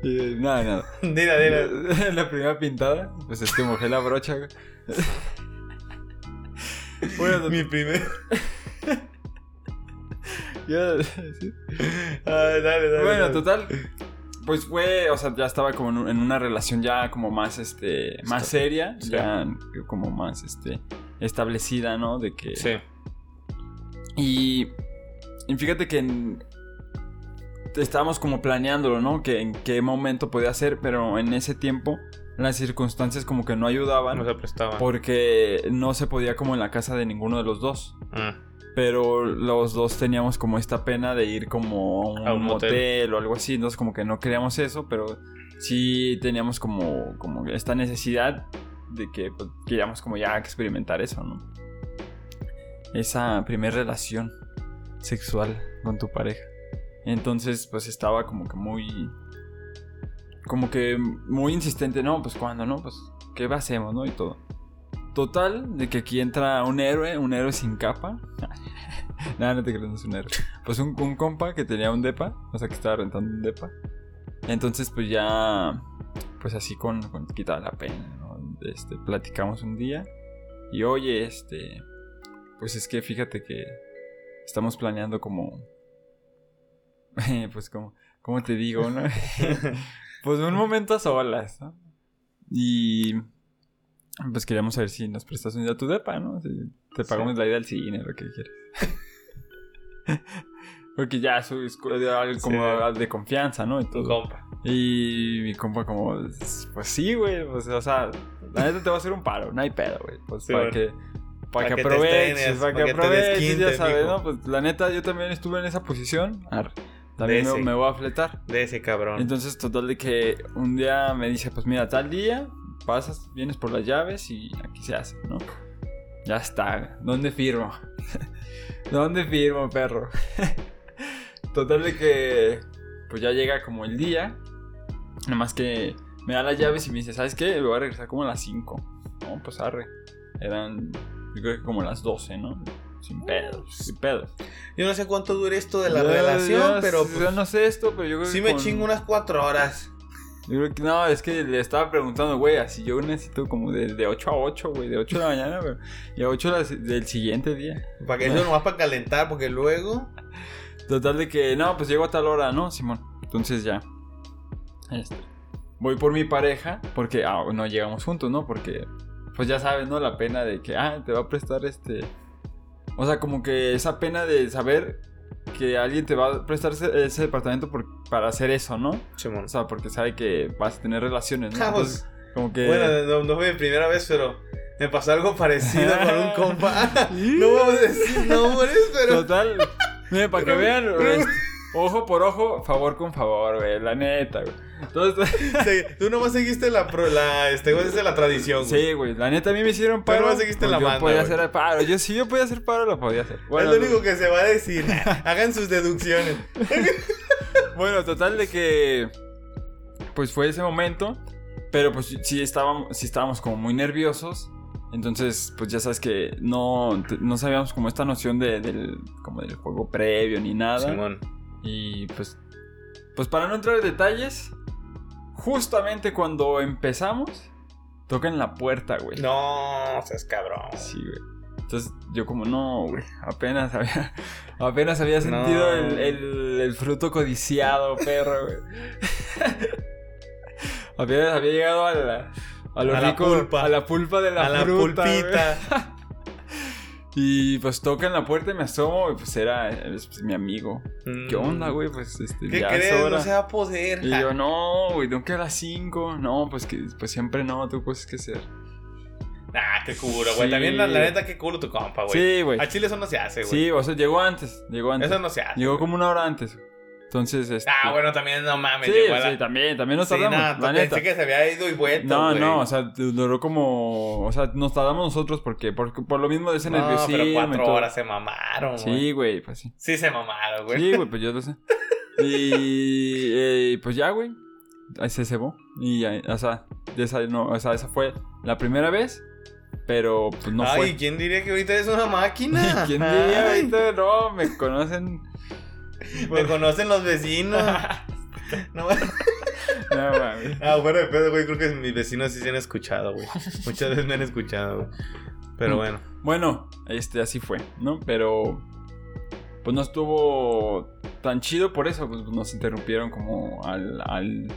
Eh, nada, nada. Dila, dila. la primera pintada, pues es que mojé la brocha. bueno, Mi primer. Ya- dale, dale. Bueno, dale. total. Pues fue, o sea, ya estaba como en, un- en una relación ya como más, este, más Está- seria, sí. ya como más, este, establecida, ¿no? De que... Sí. Y, y fíjate que en- estábamos como planeándolo, ¿no? Que en qué momento podía ser, pero en ese tiempo las circunstancias como que no ayudaban. No se prestaba. Porque no se podía como en la casa de ninguno de los dos. Ah, Pero los dos teníamos como esta pena de ir como a un, A un motel. motel. o algo así. Entonces como que no queríamos eso, pero sí teníamos como, como esta necesidad de que pues, queríamos como ya experimentar eso, ¿no? Esa primera relación sexual con tu pareja. Entonces pues estaba como que muy... Como que muy insistente, no, pues cuando, ¿no? Pues, ¿qué hacemos, no? Y todo. Total, de que aquí entra un héroe, un héroe sin capa. Nada, no te creas, no es un héroe. Pues un, un compa que tenía un depa, o sea que estaba rentando un depa. Entonces, pues ya, pues así con, con quitaba la pena, ¿no? Este, platicamos un día. Y oye, este, pues es que fíjate que estamos planeando como, pues como, ¿cómo te digo, no? pues un momento a solas, ¿no? Y pues queríamos saber si nos prestas un día tu depa, ¿no? Si te pagamos la ida al cine, lo que quieras. Porque ya algo como Sí. de confianza, ¿no? Y, todo. compa. y mi compa como, pues sí, güey. Pues, o sea, la neta te va a hacer un paro, no hay pedo, güey. Pues Sí, para bueno. que... Para, Para que aproveches, estrenes, para que para que aproveches, ya sabes, mijo. ¿no? Pues la neta, yo también estuve en esa posición. Arre. También me, me voy a fletar. De ese cabrón. Entonces, total de que un día me dice, pues mira, tal día, pasas, vienes por las llaves y aquí se hace, ¿no? Ya está, ¿dónde firmo? ¿Dónde firmo, perro? total de que, pues ya llega como el día, nada más que me da las llaves y me dice, ¿sabes qué? Me voy a regresar como a las 5. No, pues arre. Eran, yo creo que como las 12, ¿no? Sin pedos, sin pedos. Yo no sé cuánto dure esto de la Ya- relación, ya- pero yo pues, no sé esto, pero yo creo sí que me con- chingo unas cuatro horas. Yo creo que no, es que le estaba preguntando, güey, así yo necesito como de, de 8 a 8, güey, de 8 de la mañana, güey, y a 8 de la- del siguiente día. Para que eso nomás para calentar, porque luego. Total de que, no, pues llego a tal hora, ¿no, Simón? Entonces ya, este, voy por mi pareja, porque, ah, no llegamos juntos, ¿no? Porque, pues ya sabes, ¿no? La pena de que, ah, te va a prestar este... O sea, como que esa pena de saber que alguien te va a prestar ese, departamento por- para hacer eso, ¿no? Simón. O sea, porque sabe que vas a tener relaciones, ¿no? Entonces, como que... Bueno, no, no fue mi primera vez, pero me pasó algo parecido con un compa. no vamos a decir nombres, pero. Total. Mira, para que vean, ojo por ojo, favor con favor, güey, la neta, güey. Entonces, Sí, tú nomás seguiste la, la, este, es la tradición, güey. sí, güey, la neta a mí me hicieron paro. nomás seguiste pues la yo banda, podía güey. hacer paro. Yo sí, yo podía hacer paro, lo podía hacer. Bueno, es lo único que se va a decir. Hagan sus deducciones. bueno, total de que, pues fue ese momento, pero pues sí estábamos, sí estábamos como muy nerviosos. Entonces, pues ya sabes que no, no sabíamos como esta noción de, del, como del juego previo ni nada. Simón. Y pues, pues para no entrar en detalles, justamente cuando empezamos, tocan la puerta, güey. No, seas cabrón. Sí, güey. Entonces yo como, no, güey, apenas había, apenas había No. sentido el, el- el fruto codiciado, perro, güey. apenas había llegado a la, a lo A la rico, pulpa. a la pulpa de la a la fruta, güey. pulpita. Y pues tocan la puerta y me asomo y pues era es, pues, mi amigo. ¿Qué onda, güey? Pues este, Mm. ¿Qué ya crees? es hora. No se va a poder. Y yo, no, güey, tengo que a las 5. No, pues que pues siempre no, tú pues que ser. Ah, qué culo, güey. Sí. También, la, la neta, qué culo tu compa, güey. Sí, güey. A Chile eso no se hace, güey. Sí, o sea, llegó antes. Llegó antes. Eso no se hace. Llegó güey. como una hora antes. Entonces, este. Ah, bueno, también no mames. Sí, llegó a la- sí, también, también nos Sí, tardamos. la pensé neta. que se había ido y vuelto. No, güey. no, o sea, duró como. O sea, nos tardamos nosotros porque, porque por lo mismo de ese No, nerviosismo. pero cuatro horas se mamaron, güey. Sí, güey, pues sí. Sí se mamaron, güey. Sí, güey, pues yo lo sé. Y eh, pues ya, güey. Ahí se cebó. Y ya, o sea, esa, no, o sea, esa fue la primera vez. Pero pues no Ay, fue. ¿quién diría que ahorita es una máquina? ¿Quién diría Ay, ahorita? No, me conocen. Me conocen los vecinos. no, No, mames. ah, bueno, de pedo, güey. Creo que mis vecinos sí se han escuchado, güey. Muchas veces me han escuchado, güey. Pero Mm. bueno. Bueno, este así fue, ¿no? Pero pues no estuvo tan chido por eso, pues nos interrumpieron como al, al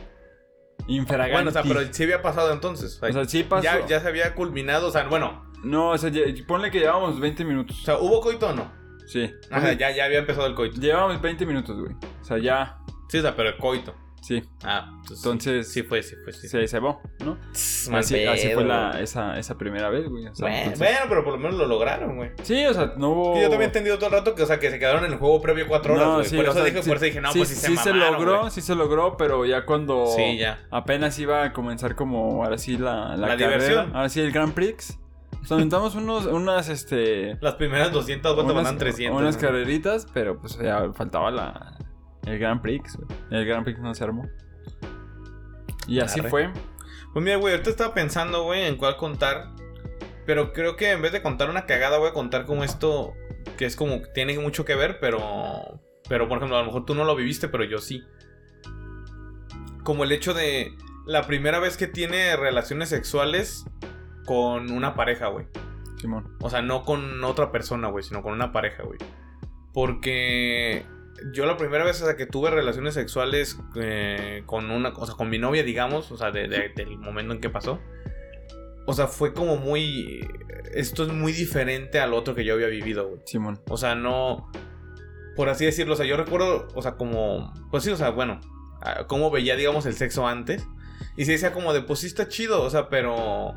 infraganti. Bueno, o sea, pero sí había pasado entonces. O sea, sí pasó. Ya, ya se había culminado, o sea, bueno. No, o sea, lle- ponle que llevábamos 20 minutos. O sea, ¿hubo coito o no? Sí. Ajá, ya, ya había empezado el coito. Llevábamos 20 minutos, güey. O sea, ya. Sí, o sea, pero el coito. Sí. Ah, entonces, Entonces- sí fue, sí fue, sí. Se cebó, ¿no? Tss, Así, así fue pedo, la, esa, esa primera vez, güey. o sea, Bueno, entonces- bueno, pero por lo menos lo lograron, güey. Sí, o sea, no hubo. Que Yo también he entendido todo el rato que, o sea, que se quedaron en el juego previo cuatro horas, No, güey. sí, por, o eso sea, dije, sí- por eso dije, no, sí, pues sí, se sí se logró, güey. sí se logró, pero ya cuando Sí, ya. apenas iba a comenzar como ahora sí la, la, La carrera, diversión. ahora sí el Grand Prix. Nos aventamos unos, unas, este, Las primeras 200 vueltas unas, van 300. unas carreritas, pero pues ya faltaba la, el Grand Prix, güey. El Grand Prix no se armó. Y así Arre. fue. Pues mira, güey, ahorita estaba pensando, güey, en cuál contar. Pero creo que en vez de contar una cagada, voy a contar como esto, que es como, tiene mucho que ver, pero... Pero, por ejemplo, a lo mejor tú no lo viviste, pero yo sí. Como el hecho de la primera vez que tiene relaciones sexuales con una pareja, güey. Simón. O sea, no con otra persona, güey, sino con una pareja, güey. Porque yo la primera vez o sea, que tuve relaciones sexuales eh, con una, o sea, con mi novia, digamos, o sea, de- de- del momento en que pasó. O sea, fue como muy... Esto es muy diferente al otro que yo había vivido, güey. Simón. O sea, no... Por así decirlo, o sea, yo recuerdo, o sea, como... Pues sí, o sea, bueno, cómo veía, digamos, el sexo antes. Y se decía como de, pues sí está chido, o sea, pero...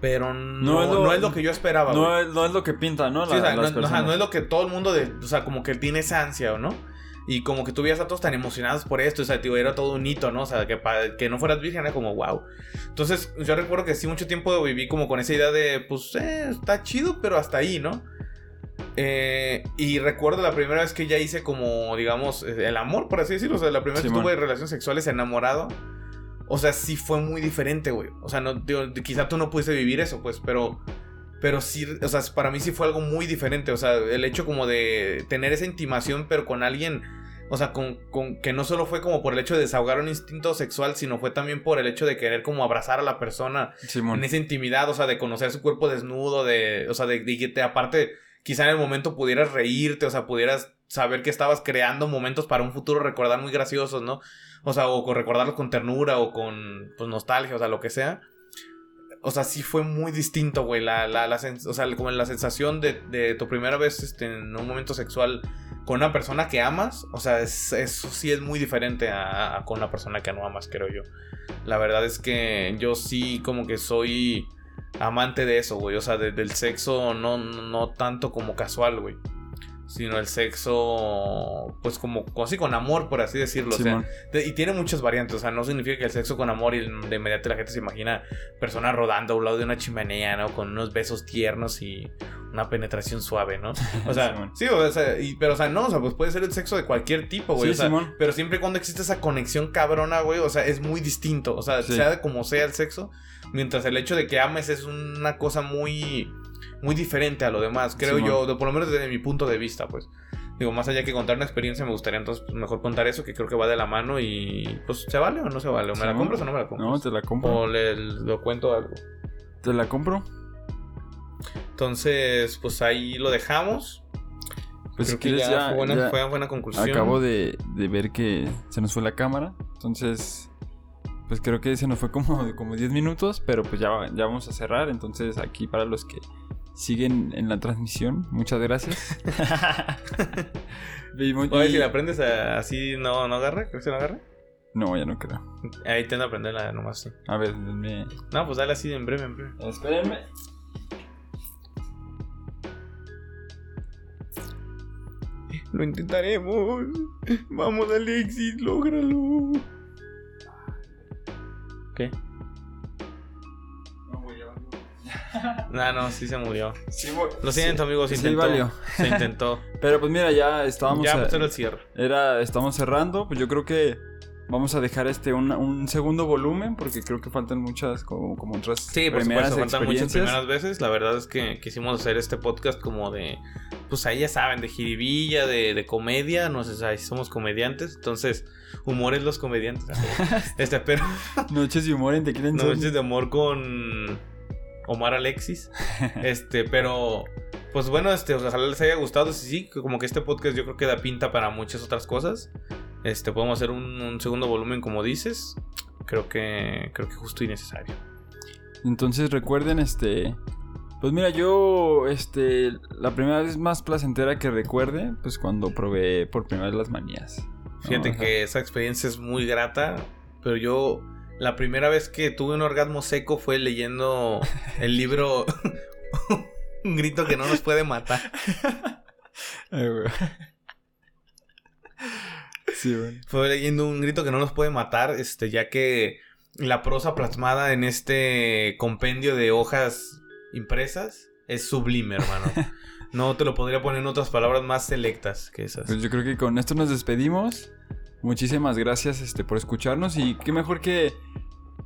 Pero no, es no, lo- es lo que yo esperaba. No es, no es lo que pinta, ¿no? Sí, o La- sea, no, las no- ajá, personas. no es lo que todo el mundo, de, o sea, como que tiene esa ansia, ¿o no? Y como que tú veías a todos tan emocionados por esto, o sea, tío, era todo un hito, ¿no? O sea, que, pa- que no fueras virgen era como, wow. Entonces, yo recuerdo que sí, mucho tiempo viví como con esa idea de, pues, eh, está chido, pero hasta ahí, ¿no? Eh, y recuerdo la primera vez que ya hice como, digamos, eh, el amor, por así decirlo. O sea, la primera vez que tuve relaciones sexuales enamorado. O sea, sí fue muy diferente, güey. O sea, no, digo, quizá tú no pudiste vivir eso, pues, pero... Pero sí, o sea, para mí sí fue algo muy diferente. O sea, el hecho como de tener esa intimación, pero con alguien... O sea, con, con- que no solo fue como por el hecho de desahogar un instinto sexual, sino fue también por el hecho de querer como abrazar a la persona Simón. en esa intimidad, o sea, de conocer su cuerpo desnudo, de, o sea, de, de que te, aparte, quizá en el momento pudieras reírte, o sea, pudieras saber que estabas creando momentos para un futuro recordar muy graciosos, ¿no? O sea, o con recordarlos con ternura o con, pues, nostalgia, o sea, lo que sea. O sea, sí fue muy distinto, güey, la, la, la o sea, como la sensación de, tu primera vez este, en un momento sexual con una persona que amas, o sea, es- eso sí es muy diferente a, con una persona que no amas, creo yo. La verdad es que yo sí como que soy amante de eso, güey. O sea, de- del sexo no, no tanto como casual, güey. Sino el sexo, pues como así con amor, por así decirlo. O sea, y tiene muchas variantes. O sea, no significa que el sexo con amor y de inmediato la gente se imagina personas rodando a un lado de una chimenea, ¿no? Con unos besos tiernos y una penetración suave, ¿no? O sea, sí, o sea, y- pero o sea, no, o sea, pues puede ser el sexo de cualquier tipo, güey. Sí, o sea, Simón. pero siempre y cuando existe esa conexión cabrona, güey, o sea, es muy distinto. O sea, sea como sea el sexo, mientras el hecho de que ames es una cosa muy, muy diferente a lo demás, creo yo, de- por lo menos desde mi punto de vista, pues. Digo, más allá que contar una experiencia, me gustaría entonces pues, mejor contar eso, que creo que va de la mano y pues, ¿se vale o no se vale? ¿O me la compras o no me la compras? No, te la compro. O le, lo cuento algo. Te la compro. Entonces, pues ahí lo dejamos. Pues si creo que ya, ya, fue, buena, ya fue buena conclusión. acabo de, de ver que se nos fue la cámara. Entonces, pues creo que se nos fue como, como 10 minutos, pero pues ya, ya vamos a cerrar. Entonces aquí para los que siguen en la transmisión, muchas gracias. Oye, si la aprendes a- así, no, no agarra, creo que no agarra. No, ya no creo. Ahí intenta aprenderla nomás, sí. A ver, denme... No, pues dale así en breve, en breve. Espérenme. Lo intentaremos. Vamos, Alexis, lógralo. ¿Qué? No, no, sí se murió. Sí, Lo siento, amigos, se sí intentó. valió. Se intentó. Pero pues mira, ya estábamos... ya, a- pues era el cierre. Era, estamos cerrando, pues yo creo que vamos a dejar este un, un segundo volumen porque creo que faltan muchas como, como otras Sí, por primeras supuesto, faltan muchas primeras veces. La verdad es que quisimos hacer este podcast como de, pues ahí ya saben, de jiribilla, de, de comedia, no sé, ahí somos comediantes, entonces, humores los comediantes. este, pero Noches de humor en Tequila noches de amor con Omar Alexis. Este, pero, pues bueno, este, ojalá les haya gustado. Sí, sí, como que este podcast yo creo que da pinta para muchas otras cosas. Este, podemos hacer un, un segundo volumen, como dices. Creo que, creo que justo y necesario. Entonces recuerden, este. Pues mira, yo, este, la primera vez más placentera que recuerde, pues cuando probé por primera vez las manías. Fíjate que esa experiencia es muy grata, pero yo la primera vez que tuve un orgasmo seco fue leyendo el libro Un grito que no nos puede matar. Ay, güey. Sí, güey. Fue leyendo un grito que no nos puede matar, este, ya que la prosa plasmada en este compendio de hojas impresas es sublime, hermano. No te lo podría poner en otras palabras más selectas que esas. Pues yo creo que con esto nos despedimos. Muchísimas gracias este, por escucharnos. Y qué mejor que,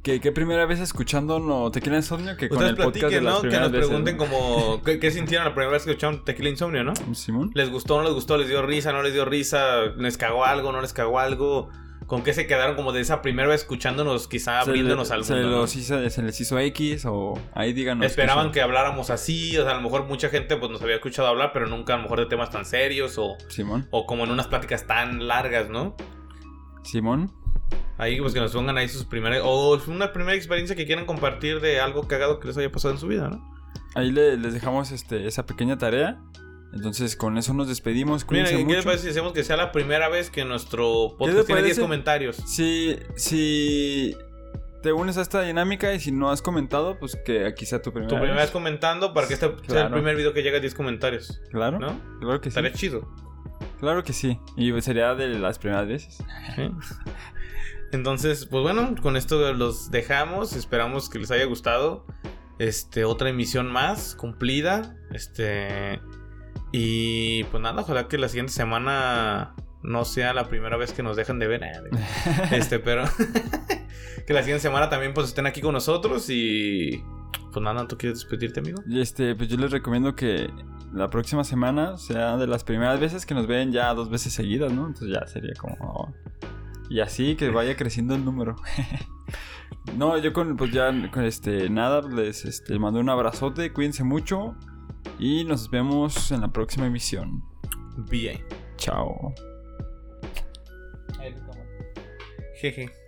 que, que primera vez escuchando Tequila Insomnio que con el podcast de las ¿no? Que primeras nos veces, pregunten ¿no? como ¿qué, qué sintieron la primera vez que escucharon Tequila Insomnio, ¿no? Simón. ¿Les gustó, no les gustó? ¿Les dio risa, no les dio risa? ¿Les cagó algo, no les cagó algo? ¿Con qué se quedaron como de esa primera vez escuchándonos, quizá Se abriéndonos le- al se, mundo? ¿no? los hizo- se les hizo X o ahí díganos. Esperaban qué que habláramos así, o sea, a lo mejor mucha gente pues nos había escuchado hablar, pero nunca a lo mejor de temas tan serios o. Simón. o como en unas pláticas tan largas, ¿no? Simón. Ahí pues que nos pongan ahí sus primeras, o una primera experiencia que quieran compartir de algo cagado que les haya pasado en su vida, ¿no? Ahí le- les dejamos este, esa pequeña tarea. Entonces con eso nos despedimos. Mira, ¿qué mucho. les parece si hacemos que sea la primera vez que nuestro ¿Qué podcast tiene 10 parece? comentarios? Si, si te unes a esta dinámica y si no has comentado, pues que aquí sea tu primera Tu primera vez. comentando para que este sea el primer video que llegue a 10 comentarios, Claro, ¿no? claro que sí. Estaría chido. Claro que sí. Y sería de las primeras veces. ¿sí? Entonces, pues bueno, con esto los dejamos. Esperamos que les haya gustado. Este, otra emisión más cumplida. Este. Y pues nada, ojalá que la siguiente semana no sea la primera vez que nos dejan de ver. eh, Este, pero. que la siguiente semana también pues estén aquí con nosotros. Y. Pues nada, ¿tú quieres despedirte, amigo? Este, pues yo les recomiendo que la próxima semana sea de las primeras veces que nos ven ya dos veces seguidas, ¿no? Entonces ya sería como. oh. Y así que vaya creciendo el número. no, yo con, pues ya, con este, nada, les este, mando un abrazote, cuídense mucho. Y nos vemos en la próxima emisión. Bien. Chao. Jeje.